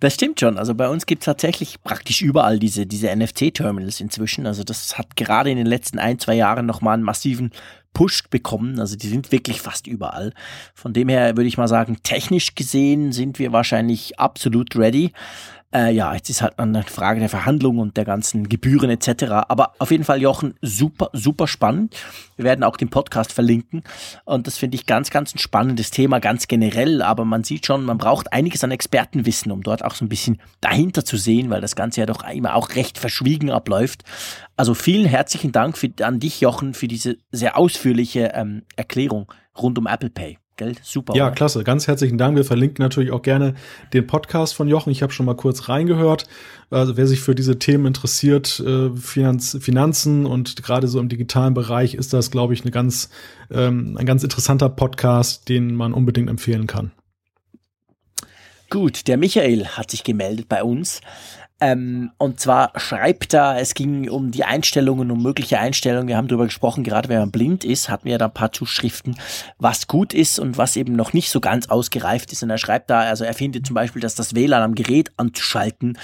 Das stimmt schon. Also bei uns gibt es tatsächlich praktisch überall diese, diese NFC-Terminals inzwischen. Also das hat gerade in den letzten ein, zwei Jahren nochmal einen massiven Push bekommen. Also die sind wirklich fast überall. Von dem her würde ich mal sagen, technisch gesehen sind wir wahrscheinlich absolut ready. Äh, ja, jetzt ist halt eine Frage der Verhandlung und der ganzen Gebühren etc. Aber auf jeden Fall, Jochen, super, super spannend. Wir werden auch den Podcast verlinken. Und das finde ich ganz, ganz ein spannendes Thema, ganz generell. Aber man sieht schon, man braucht einiges an Expertenwissen, um dort auch so ein bisschen dahinter zu sehen, weil das Ganze ja doch immer auch recht verschwiegen abläuft. Also vielen herzlichen Dank für, an dich, Jochen, für diese sehr ausführliche ähm, Erklärung rund um Apple Pay. Geld, super. Ja, oder? klasse. Ganz herzlichen Dank. Wir verlinken natürlich auch gerne den Podcast von Jochen. Ich habe schon mal kurz reingehört. Also wer sich für diese Themen interessiert, äh, Finanz, Finanzen und gerade so im digitalen Bereich, ist das, glaube ich, eine ganz, ähm, ein ganz interessanter Podcast, den man unbedingt empfehlen kann. Gut, der Michael hat sich gemeldet bei uns. Ähm, und zwar schreibt er, es ging um die Einstellungen, um mögliche Einstellungen. Wir haben darüber gesprochen, gerade wenn man blind ist, hatten wir da ein paar Zuschriften, was gut ist und was eben noch nicht so ganz ausgereift ist. Und er schreibt da, also er findet zum Beispiel, dass das WLAN am Gerät anzuschalten,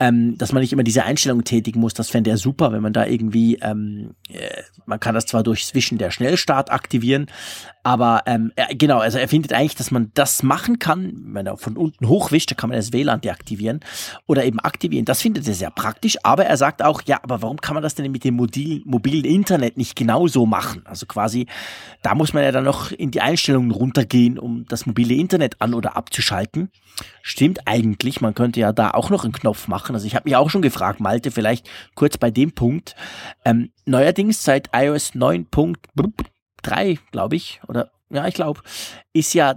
ähm, dass man nicht immer diese Einstellung tätigen muss. Das fände er super, wenn man da irgendwie, ähm, äh, man kann das zwar durch Zwischen der Schnellstart aktivieren, aber ähm, er, genau, also er findet eigentlich, dass man das machen kann, wenn er von unten hochwischt, dann kann man das WLAN deaktivieren oder eben aktivieren. Das findet er sehr praktisch, aber er sagt auch, ja, aber warum kann man das denn mit dem mobilen, mobilen Internet nicht genauso machen? Also quasi, da muss man ja dann noch in die Einstellungen runtergehen, um das mobile Internet an- oder abzuschalten. Stimmt eigentlich, man könnte ja da auch noch einen Knopf machen. Also ich habe mich auch schon gefragt, Malte, vielleicht kurz bei dem Punkt. Ähm, neuerdings seit iOS 9 drei, glaube ich, oder ja, ich glaube, ist ja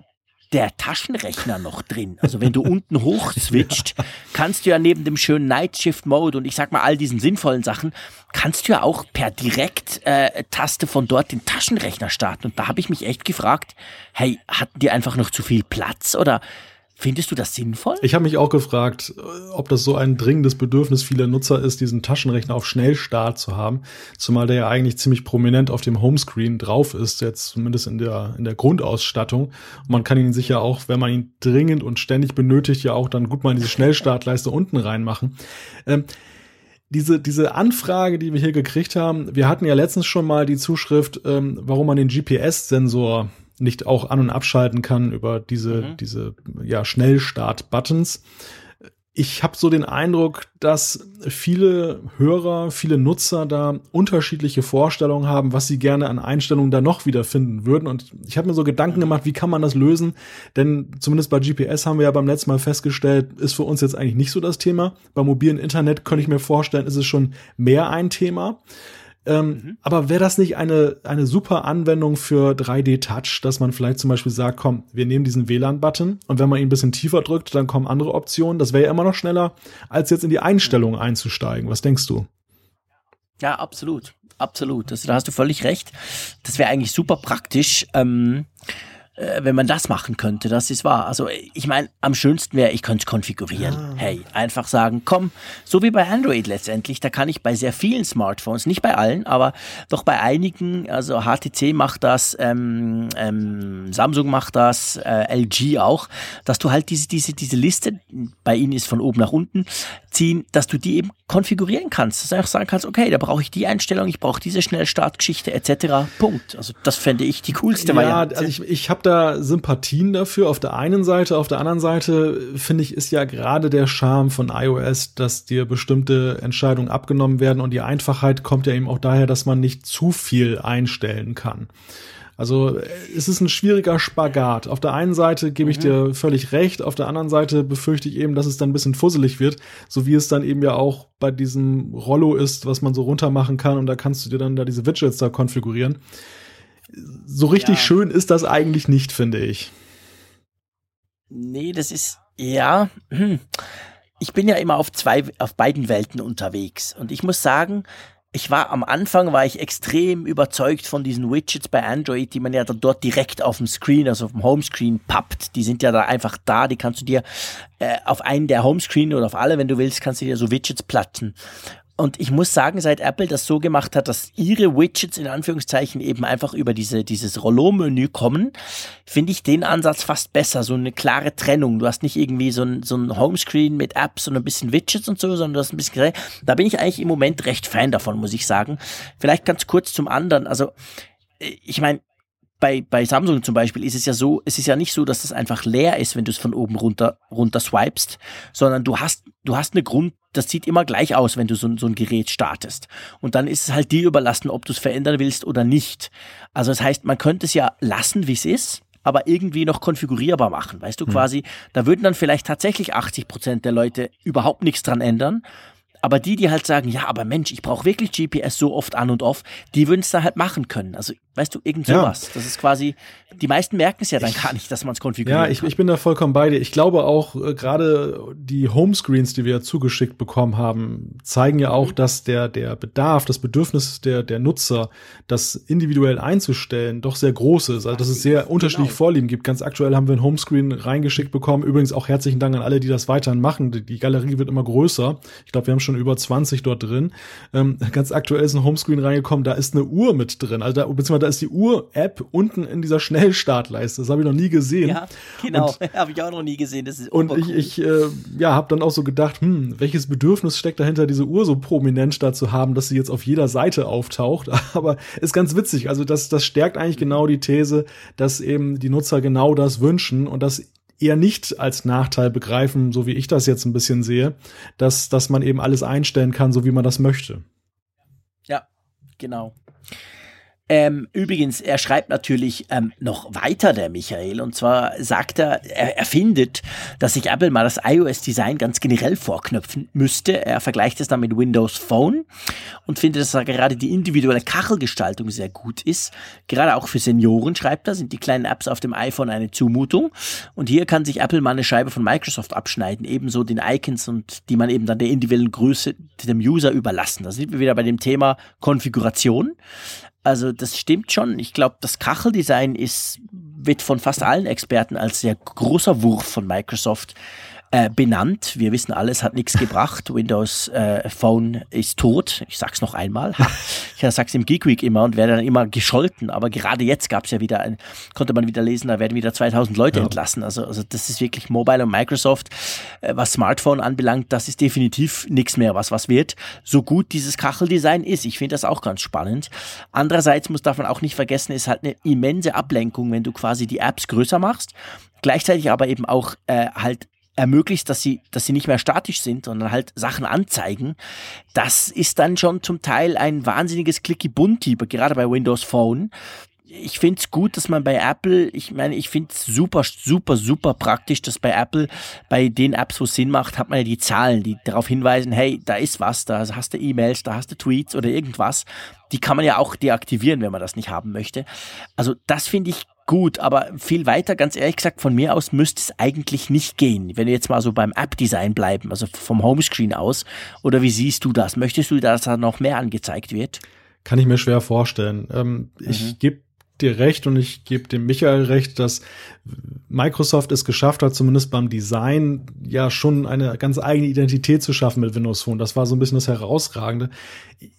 der Taschenrechner noch drin. Also wenn du unten hoch switcht, kannst du ja neben dem schönen Night Shift Mode und ich sag mal all diesen sinnvollen Sachen, kannst du ja auch per Direkt-Taste äh, von dort den Taschenrechner starten. Und da habe ich mich echt gefragt, hey, hatten die einfach noch zu viel Platz oder Findest du das sinnvoll? Ich habe mich auch gefragt, ob das so ein dringendes Bedürfnis vieler Nutzer ist, diesen Taschenrechner auf Schnellstart zu haben, zumal der ja eigentlich ziemlich prominent auf dem Homescreen drauf ist, jetzt zumindest in der in der Grundausstattung. Und man kann ihn sich ja auch, wenn man ihn dringend und ständig benötigt, ja auch dann gut mal in diese Schnellstartleiste unten reinmachen. Ähm, diese, diese Anfrage, die wir hier gekriegt haben, wir hatten ja letztens schon mal die Zuschrift, ähm, warum man den GPS-Sensor nicht auch an- und abschalten kann über diese, mhm. diese ja, Schnellstart-Buttons. Ich habe so den Eindruck, dass viele Hörer, viele Nutzer da unterschiedliche Vorstellungen haben, was sie gerne an Einstellungen da noch wiederfinden würden. Und ich habe mir so Gedanken gemacht, wie kann man das lösen? Denn zumindest bei GPS haben wir ja beim letzten Mal festgestellt, ist für uns jetzt eigentlich nicht so das Thema. Beim mobilen Internet könnte ich mir vorstellen, ist es schon mehr ein Thema. Ähm, mhm. Aber wäre das nicht eine, eine super Anwendung für 3D-Touch, dass man vielleicht zum Beispiel sagt, komm, wir nehmen diesen WLAN-Button und wenn man ihn ein bisschen tiefer drückt, dann kommen andere Optionen. Das wäre ja immer noch schneller, als jetzt in die Einstellungen einzusteigen. Was denkst du? Ja, absolut. Absolut. Also, da hast du völlig recht. Das wäre eigentlich super praktisch. Ähm, äh, wenn man das machen könnte, das ist wahr. Also ich meine, am schönsten wäre, ich könnte es konfigurieren. Ah. Hey, einfach sagen, komm, so wie bei Android letztendlich, da kann ich bei sehr vielen Smartphones, nicht bei allen, aber doch bei einigen, also HTC macht das, ähm, ähm, Samsung macht das, äh, LG auch, dass du halt diese, diese, diese Liste, bei ihnen ist von oben nach unten, ziehen, dass du die eben konfigurieren kannst. Dass du einfach sagen kannst, okay, da brauche ich die Einstellung, ich brauche diese Schnellstartgeschichte etc. Punkt. Also das fände ich die coolste ja, Variante. Also ich, ich habe da Sympathien dafür auf der einen Seite, auf der anderen Seite finde ich, ist ja gerade der Charme von iOS, dass dir bestimmte Entscheidungen abgenommen werden und die Einfachheit kommt ja eben auch daher, dass man nicht zu viel einstellen kann. Also es ist ein schwieriger Spagat. Auf der einen Seite gebe ich mhm. dir völlig recht, auf der anderen Seite befürchte ich eben, dass es dann ein bisschen fusselig wird, so wie es dann eben ja auch bei diesem Rollo ist, was man so runter machen kann und da kannst du dir dann da diese Widgets da konfigurieren. So richtig ja. schön ist das eigentlich nicht, finde ich. Nee, das ist ja. Hm. Ich bin ja immer auf zwei, auf beiden Welten unterwegs und ich muss sagen, ich war am Anfang war ich extrem überzeugt von diesen Widgets bei Android, die man ja dann dort direkt auf dem Screen, also auf dem Homescreen pappt. Die sind ja da einfach da, die kannst du dir äh, auf einen der Homescreen oder auf alle, wenn du willst, kannst du dir so Widgets platten. Und ich muss sagen, seit Apple das so gemacht hat, dass ihre Widgets in Anführungszeichen eben einfach über diese, dieses Rollo-Menü kommen, finde ich den Ansatz fast besser. So eine klare Trennung. Du hast nicht irgendwie so ein, so ein Homescreen mit Apps und ein bisschen Widgets und so, sondern du hast ein bisschen, da bin ich eigentlich im Moment recht Fan davon, muss ich sagen. Vielleicht ganz kurz zum anderen. Also, ich meine, bei, bei Samsung zum Beispiel ist es ja so, es ist ja nicht so, dass das einfach leer ist, wenn du es von oben runter, runter swipest, sondern du hast, du hast eine Grund, das sieht immer gleich aus, wenn du so, so ein Gerät startest. Und dann ist es halt dir überlassen, ob du es verändern willst oder nicht. Also das heißt, man könnte es ja lassen, wie es ist, aber irgendwie noch konfigurierbar machen. Weißt du, hm. quasi, da würden dann vielleicht tatsächlich 80 Prozent der Leute überhaupt nichts dran ändern aber die, die halt sagen, ja, aber Mensch, ich brauche wirklich GPS so oft an und off, die würden es da halt machen können. Also, weißt du, irgend sowas. Ja. Das ist quasi, die meisten merken es ja dann gar nicht, dass man es konfiguriert. Ja, ich, ich bin da vollkommen bei dir. Ich glaube auch, äh, gerade die Homescreens, die wir zugeschickt bekommen haben, zeigen ja auch, mhm. dass der, der Bedarf, das Bedürfnis der, der Nutzer, das individuell einzustellen, doch sehr groß ist. Also, dass es sehr unterschiedliche genau. Vorlieben gibt. Ganz aktuell haben wir ein Homescreen reingeschickt bekommen. Übrigens auch herzlichen Dank an alle, die das weiterhin machen. Die, die Galerie wird immer größer. Ich glaube, wir haben schon schon über 20 dort drin. Ähm, ganz aktuell ist ein Homescreen reingekommen, da ist eine Uhr mit drin. Also da, beziehungsweise da ist die Uhr-App unten in dieser Schnellstartleiste. Das habe ich noch nie gesehen. Ja, genau. habe ich auch noch nie gesehen. Das ist und ich, ich äh, ja, habe dann auch so gedacht, hm, welches Bedürfnis steckt dahinter, diese Uhr so prominent da zu haben, dass sie jetzt auf jeder Seite auftaucht. Aber ist ganz witzig. Also das, das stärkt eigentlich genau die These, dass eben die Nutzer genau das wünschen und dass eher nicht als Nachteil begreifen, so wie ich das jetzt ein bisschen sehe, dass, dass man eben alles einstellen kann, so wie man das möchte. Ja, genau. Ähm, übrigens, er schreibt natürlich ähm, noch weiter, der Michael, und zwar sagt er, er, er findet, dass sich Apple mal das iOS-Design ganz generell vorknöpfen müsste. Er vergleicht es dann mit Windows Phone und findet, dass da gerade die individuelle Kachelgestaltung sehr gut ist. Gerade auch für Senioren, schreibt er, sind die kleinen Apps auf dem iPhone eine Zumutung. Und hier kann sich Apple mal eine Scheibe von Microsoft abschneiden, ebenso den Icons und die man eben dann der individuellen Größe dem User überlassen. Da sind wir wieder bei dem Thema Konfiguration. Also das stimmt schon. Ich glaube, das Kacheldesign ist, wird von fast allen Experten als sehr großer Wurf von Microsoft äh, benannt. Wir wissen alles, hat nichts gebracht. Windows äh, Phone ist tot. Ich sag's noch einmal. ich sag's im Geek Week immer und werde dann immer gescholten. Aber gerade jetzt gab's ja wieder ein, konnte man wieder lesen, da werden wieder 2000 Leute ja. entlassen. Also, also das ist wirklich Mobile und Microsoft, äh, was Smartphone anbelangt, das ist definitiv nichts mehr, was was wird. So gut dieses Kacheldesign ist. Ich finde das auch ganz spannend. Andererseits muss davon auch nicht vergessen, ist halt eine immense Ablenkung, wenn du quasi die Apps größer machst gleichzeitig aber eben auch äh, halt ermöglicht, dass sie, dass sie nicht mehr statisch sind, sondern halt Sachen anzeigen, das ist dann schon zum Teil ein wahnsinniges Clicky Bunti, gerade bei Windows Phone. ich finde es gut, dass man bei Apple, ich meine, ich finde es super, super, super praktisch, dass bei Apple, bei den Apps, wo es Sinn macht, hat man ja die Zahlen, die darauf hinweisen, hey, da ist was, da hast du E-Mails, da hast du Tweets oder irgendwas. Die kann man ja auch deaktivieren, wenn man das nicht haben möchte. Also das finde ich gut, aber viel weiter, ganz ehrlich gesagt, von mir aus müsste es eigentlich nicht gehen. Wenn wir jetzt mal so beim App-Design bleiben, also vom Homescreen aus, oder wie siehst du das? Möchtest du, dass da noch mehr angezeigt wird? Kann ich mir schwer vorstellen. Ähm, mhm. Ich gebe dir recht und ich gebe dem Michael recht, dass Microsoft es geschafft hat, zumindest beim Design ja schon eine ganz eigene Identität zu schaffen mit Windows Phone. Das war so ein bisschen das Herausragende.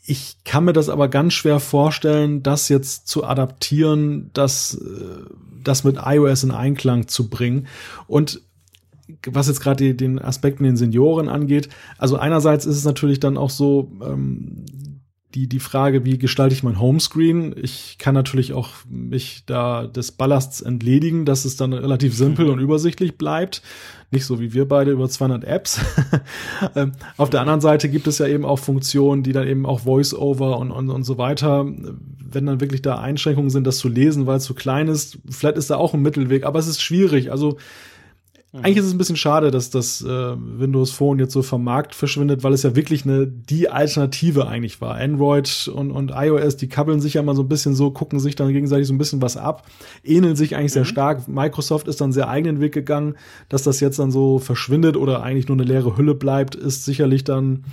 Ich kann mir das aber ganz schwer vorstellen, das jetzt zu adaptieren, das, äh, das mit iOS in Einklang zu bringen. Und was jetzt gerade den Aspekten den Senioren angeht, also einerseits ist es natürlich dann auch so, ähm, die, die Frage, wie gestalte ich mein Homescreen? Ich kann natürlich auch mich da des Ballasts entledigen, dass es dann relativ simpel und übersichtlich bleibt. Nicht so wie wir beide über 200 Apps. Ähm, auf der anderen Seite gibt es ja eben auch Funktionen, die dann eben auch Voice-Over und, und, und so weiter, wenn dann wirklich da Einschränkungen sind, das zu lesen, weil es zu klein ist. Vielleicht ist da auch ein Mittelweg, aber es ist schwierig. Also Mhm. Eigentlich ist es ein bisschen schade, dass das äh, Windows Phone jetzt so vom Markt verschwindet, weil es ja wirklich eine die Alternative eigentlich war. Android und, und iOS, die kabbeln sich ja mal so ein bisschen so, gucken sich dann gegenseitig so ein bisschen was ab, ähneln sich eigentlich mhm. sehr stark. Microsoft ist dann sehr eigenen Weg gegangen, dass das jetzt dann so verschwindet oder eigentlich nur eine leere Hülle bleibt, ist sicherlich dann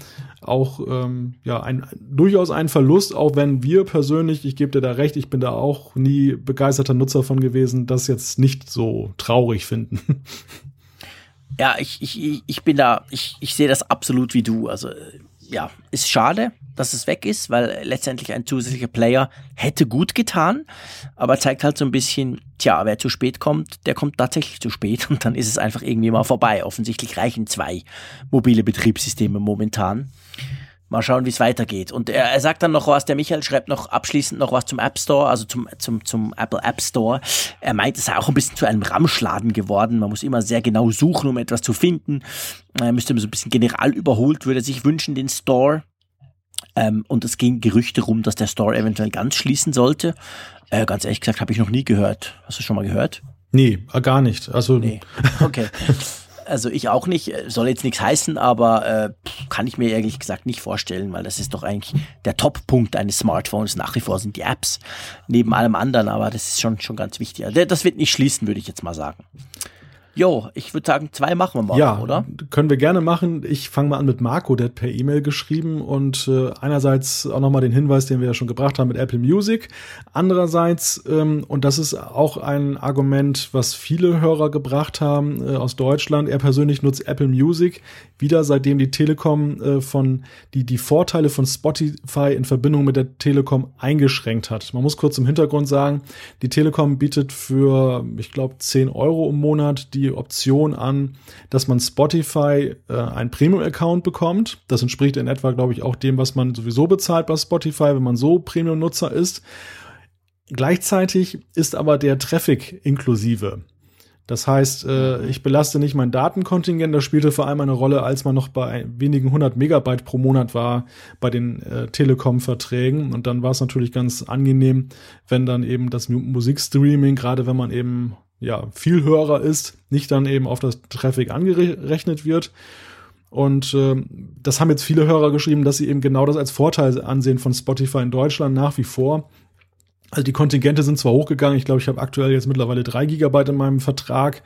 auch ähm, ja ein durchaus ein Verlust, auch wenn wir persönlich, ich gebe dir da recht, ich bin da auch nie begeisterter Nutzer von gewesen, das jetzt nicht so traurig finden. Ja, ich, ich, ich bin da, ich, ich sehe das absolut wie du. Also ja, ist schade, dass es weg ist, weil letztendlich ein zusätzlicher Player hätte gut getan, aber zeigt halt so ein bisschen, tja, wer zu spät kommt, der kommt tatsächlich zu spät und dann ist es einfach irgendwie mal vorbei. Offensichtlich reichen zwei mobile Betriebssysteme momentan. Mal schauen, wie es weitergeht. Und er, er sagt dann noch was, der Michael schreibt noch abschließend noch was zum App Store, also zum, zum, zum Apple App Store. Er meint, es sei auch ein bisschen zu einem Ramschladen geworden. Man muss immer sehr genau suchen, um etwas zu finden. Er müsste so ein bisschen general überholt, würde er sich wünschen, den Store. Ähm, und es ging Gerüchte rum, dass der Store eventuell ganz schließen sollte. Äh, ganz ehrlich gesagt, habe ich noch nie gehört. Hast du schon mal gehört? Nee, gar nicht. Also nee. Okay. Also ich auch nicht, soll jetzt nichts heißen, aber äh, kann ich mir ehrlich gesagt nicht vorstellen, weil das ist doch eigentlich der Top-Punkt eines Smartphones. Nach wie vor sind die Apps neben allem anderen, aber das ist schon, schon ganz wichtig. Das wird nicht schließen, würde ich jetzt mal sagen. Jo, ich würde sagen, zwei machen wir mal, ja, oder? Können wir gerne machen. Ich fange mal an mit Marco, der hat per E-Mail geschrieben und äh, einerseits auch nochmal den Hinweis, den wir ja schon gebracht haben mit Apple Music. Andererseits, ähm, und das ist auch ein Argument, was viele Hörer gebracht haben äh, aus Deutschland, er persönlich nutzt Apple Music wieder, seitdem die Telekom äh, von die, die Vorteile von Spotify in Verbindung mit der Telekom eingeschränkt hat. Man muss kurz im Hintergrund sagen, die Telekom bietet für, ich glaube, 10 Euro im Monat die Option an, dass man Spotify äh, ein Premium-Account bekommt. Das entspricht in etwa, glaube ich, auch dem, was man sowieso bezahlt bei Spotify, wenn man so Premium-Nutzer ist. Gleichzeitig ist aber der Traffic inklusive. Das heißt, äh, ich belaste nicht mein Datenkontingent. Das spielte vor allem eine Rolle, als man noch bei wenigen hundert Megabyte pro Monat war bei den äh, Telekom-Verträgen. Und dann war es natürlich ganz angenehm, wenn dann eben das Musikstreaming, gerade wenn man eben ja viel höherer ist, nicht dann eben auf das Traffic angerechnet wird. Und äh, das haben jetzt viele Hörer geschrieben, dass sie eben genau das als Vorteil ansehen von Spotify in Deutschland nach wie vor. Also die Kontingente sind zwar hochgegangen, ich glaube, ich habe aktuell jetzt mittlerweile drei Gigabyte in meinem Vertrag.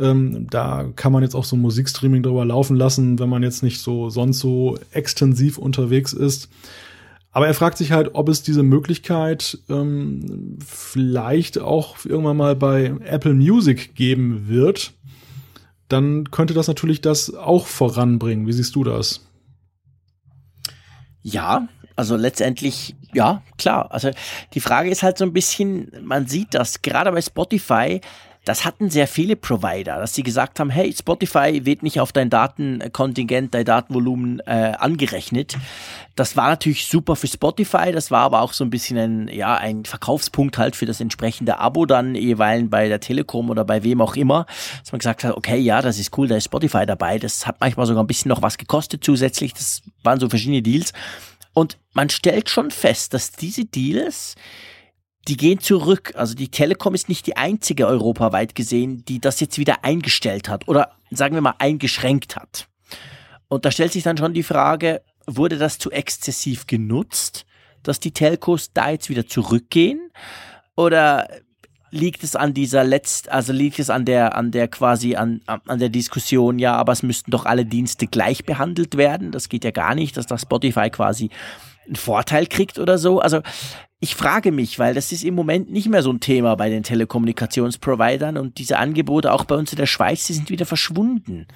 Ähm, da kann man jetzt auch so Musikstreaming drüber laufen lassen, wenn man jetzt nicht so sonst so extensiv unterwegs ist. Aber er fragt sich halt, ob es diese Möglichkeit ähm, vielleicht auch irgendwann mal bei Apple Music geben wird. Dann könnte das natürlich das auch voranbringen. Wie siehst du das? Ja, also letztendlich, ja, klar. Also die Frage ist halt so ein bisschen, man sieht das, gerade bei Spotify, das hatten sehr viele Provider, dass sie gesagt haben, hey, Spotify wird nicht auf dein Datenkontingent, dein Datenvolumen äh, angerechnet. Das war natürlich super für Spotify, das war aber auch so ein bisschen ein, ja, ein Verkaufspunkt halt für das entsprechende Abo dann jeweils bei der Telekom oder bei wem auch immer, dass man gesagt hat, okay, ja, das ist cool, da ist Spotify dabei. Das hat manchmal sogar ein bisschen noch was gekostet zusätzlich. Das waren so verschiedene Deals. Und man stellt schon fest, dass diese Deals die gehen zurück. Also die Telekom ist nicht die einzige europaweit gesehen, die das jetzt wieder eingestellt hat oder sagen wir mal eingeschränkt hat. Und da stellt sich dann schon die Frage, wurde das zu exzessiv genutzt, dass die Telcos da jetzt wieder zurückgehen? Oder liegt es an dieser letzt, also liegt es an der, an der quasi an, an der Diskussion, ja, aber es müssten doch alle Dienste gleich behandelt werden. Das geht ja gar nicht, dass das Spotify quasi einen Vorteil kriegt oder so. Also ich frage mich, weil das ist im Moment nicht mehr so ein Thema bei den Telekommunikationsprovidern und diese Angebote auch bei uns in der Schweiz, die sind wieder verschwunden.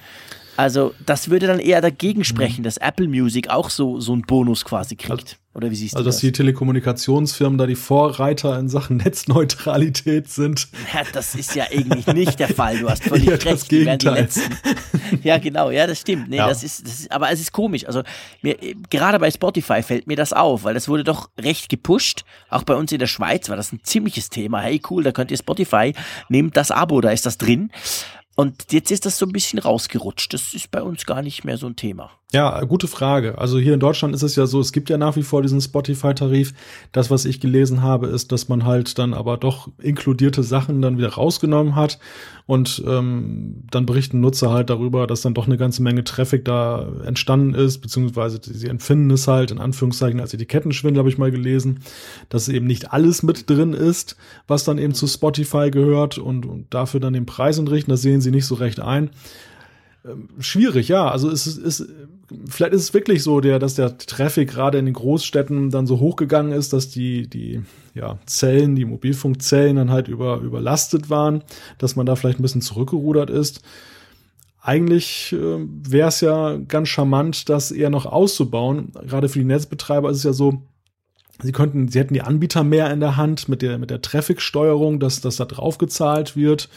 Also das würde dann eher dagegen sprechen, mhm. dass Apple Music auch so, so einen Bonus quasi kriegt. Also, Oder wie siehst du also, das? Also dass die Telekommunikationsfirmen da die Vorreiter in Sachen Netzneutralität sind. Ja, das ist ja eigentlich nicht der Fall. Du hast völlig ja, recht. Das Gegenteil. ja, genau. Ja, das stimmt. Nee, ja. das, ist, das ist, aber es ist komisch. Also mir, gerade bei Spotify fällt mir das auf, weil das wurde doch recht gepusht. Auch bei uns in der Schweiz war das ein ziemliches Thema. Hey, cool, da könnt ihr Spotify, nehmt das Abo, da ist das drin. Und jetzt ist das so ein bisschen rausgerutscht. Das ist bei uns gar nicht mehr so ein Thema. Ja, gute Frage. Also hier in Deutschland ist es ja so, es gibt ja nach wie vor diesen Spotify-Tarif. Das, was ich gelesen habe, ist, dass man halt dann aber doch inkludierte Sachen dann wieder rausgenommen hat. Und ähm, dann berichten Nutzer halt darüber, dass dann doch eine ganze Menge Traffic da entstanden ist, beziehungsweise sie empfinden es halt in Anführungszeichen als Etikettenschwindel, habe ich mal gelesen, dass eben nicht alles mit drin ist, was dann eben zu Spotify gehört und, und dafür dann den Preis entrichten. Das sehen sie nicht so recht ein. Ähm, schwierig, ja. Also es ist, ist, vielleicht ist es wirklich so, der, dass der Traffic gerade in den Großstädten dann so hochgegangen ist, dass die, die ja, Zellen, die Mobilfunkzellen dann halt über, überlastet waren, dass man da vielleicht ein bisschen zurückgerudert ist. Eigentlich äh, wäre es ja ganz charmant, das eher noch auszubauen. Gerade für die Netzbetreiber ist es ja so, Sie könnten, sie hätten die Anbieter mehr in der Hand mit der, mit der Traffic-Steuerung, dass, dass da drauf gezahlt wird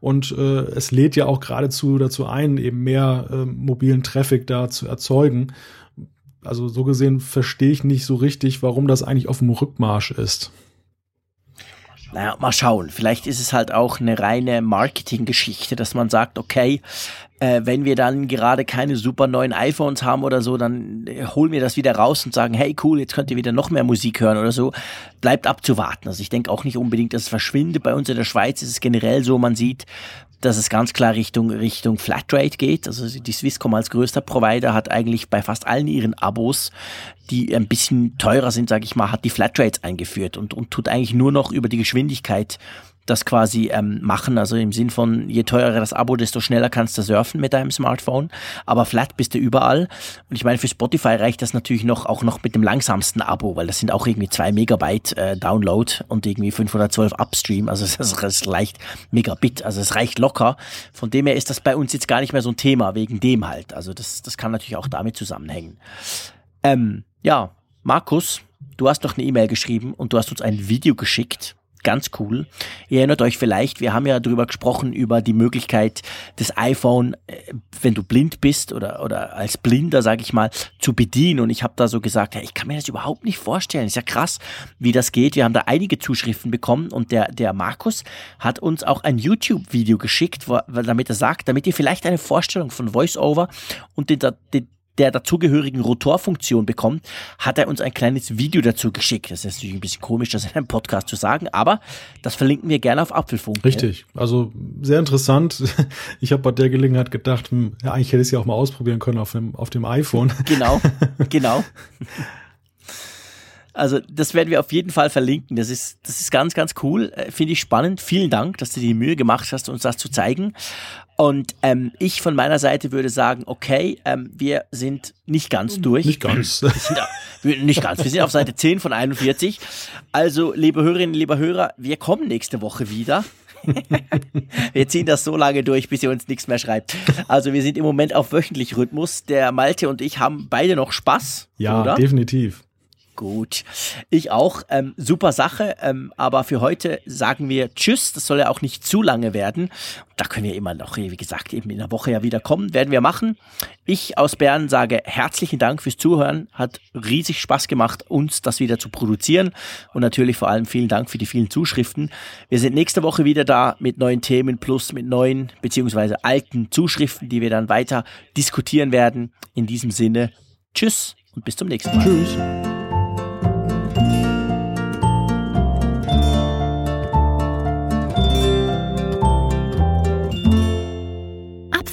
und äh, es lädt ja auch geradezu dazu ein, eben mehr äh, mobilen Traffic da zu erzeugen. Also so gesehen verstehe ich nicht so richtig, warum das eigentlich auf dem Rückmarsch ist. Naja, mal schauen. Vielleicht ist es halt auch eine reine Marketinggeschichte, dass man sagt, okay, äh, wenn wir dann gerade keine super neuen iPhones haben oder so, dann äh, holen wir das wieder raus und sagen, hey cool, jetzt könnt ihr wieder noch mehr Musik hören oder so. Bleibt abzuwarten. Also ich denke auch nicht unbedingt, dass es verschwindet. Bei uns in der Schweiz ist es generell so, man sieht, dass es ganz klar Richtung, Richtung Flatrate geht. Also die Swisscom als größter Provider hat eigentlich bei fast allen ihren Abos, die ein bisschen teurer sind, sage ich mal, hat die Flatrates eingeführt und, und tut eigentlich nur noch über die Geschwindigkeit das quasi ähm, machen. Also im Sinn von, je teurer das Abo, desto schneller kannst du surfen mit deinem Smartphone. Aber flat bist du überall. Und ich meine, für Spotify reicht das natürlich noch auch noch mit dem langsamsten Abo, weil das sind auch irgendwie zwei Megabyte äh, Download und irgendwie 512 Upstream. Also das, das reicht Megabit. Also es reicht locker. Von dem her ist das bei uns jetzt gar nicht mehr so ein Thema, wegen dem halt. Also das, das kann natürlich auch damit zusammenhängen. Ähm, ja, Markus, du hast doch eine E-Mail geschrieben und du hast uns ein Video geschickt ganz cool. Ihr erinnert euch vielleicht, wir haben ja darüber gesprochen, über die Möglichkeit des iPhone, äh, wenn du blind bist oder, oder als Blinder, sage ich mal, zu bedienen. Und ich habe da so gesagt, ja, ich kann mir das überhaupt nicht vorstellen. Ist ja krass, wie das geht. Wir haben da einige Zuschriften bekommen und der, der Markus hat uns auch ein YouTube-Video geschickt, wo, damit er sagt, damit ihr vielleicht eine Vorstellung von VoiceOver und den, den der dazugehörigen Rotorfunktion bekommt, hat er uns ein kleines Video dazu geschickt. Das ist natürlich ein bisschen komisch, das in einem Podcast zu sagen, aber das verlinken wir gerne auf Apfelfunk. Richtig, also sehr interessant. Ich habe bei der Gelegenheit gedacht, hm, ja, eigentlich hätte ich es ja auch mal ausprobieren können auf dem, auf dem iPhone. Genau, genau. Also das werden wir auf jeden Fall verlinken. Das ist, das ist ganz, ganz cool. Äh, finde ich spannend. Vielen Dank, dass du dir die Mühe gemacht hast, uns das zu zeigen. Und ähm, ich von meiner Seite würde sagen, okay, ähm, wir sind nicht ganz durch. Nicht ganz. Wir sind, wir, nicht ganz. Wir sind auf Seite 10 von 41. Also, liebe Hörerinnen, lieber Hörer, wir kommen nächste Woche wieder. wir ziehen das so lange durch, bis ihr uns nichts mehr schreibt. Also wir sind im Moment auf wöchentlich Rhythmus. Der Malte und ich haben beide noch Spaß. Ja, oder? definitiv. Gut. Ich auch. Ähm, super Sache. Ähm, aber für heute sagen wir Tschüss. Das soll ja auch nicht zu lange werden. Da können wir immer noch, wie gesagt, eben in der Woche ja wieder kommen. Werden wir machen. Ich aus Bern sage herzlichen Dank fürs Zuhören. Hat riesig Spaß gemacht, uns das wieder zu produzieren. Und natürlich vor allem vielen Dank für die vielen Zuschriften. Wir sind nächste Woche wieder da mit neuen Themen plus mit neuen beziehungsweise alten Zuschriften, die wir dann weiter diskutieren werden. In diesem Sinne, Tschüss und bis zum nächsten Mal. Tschüss.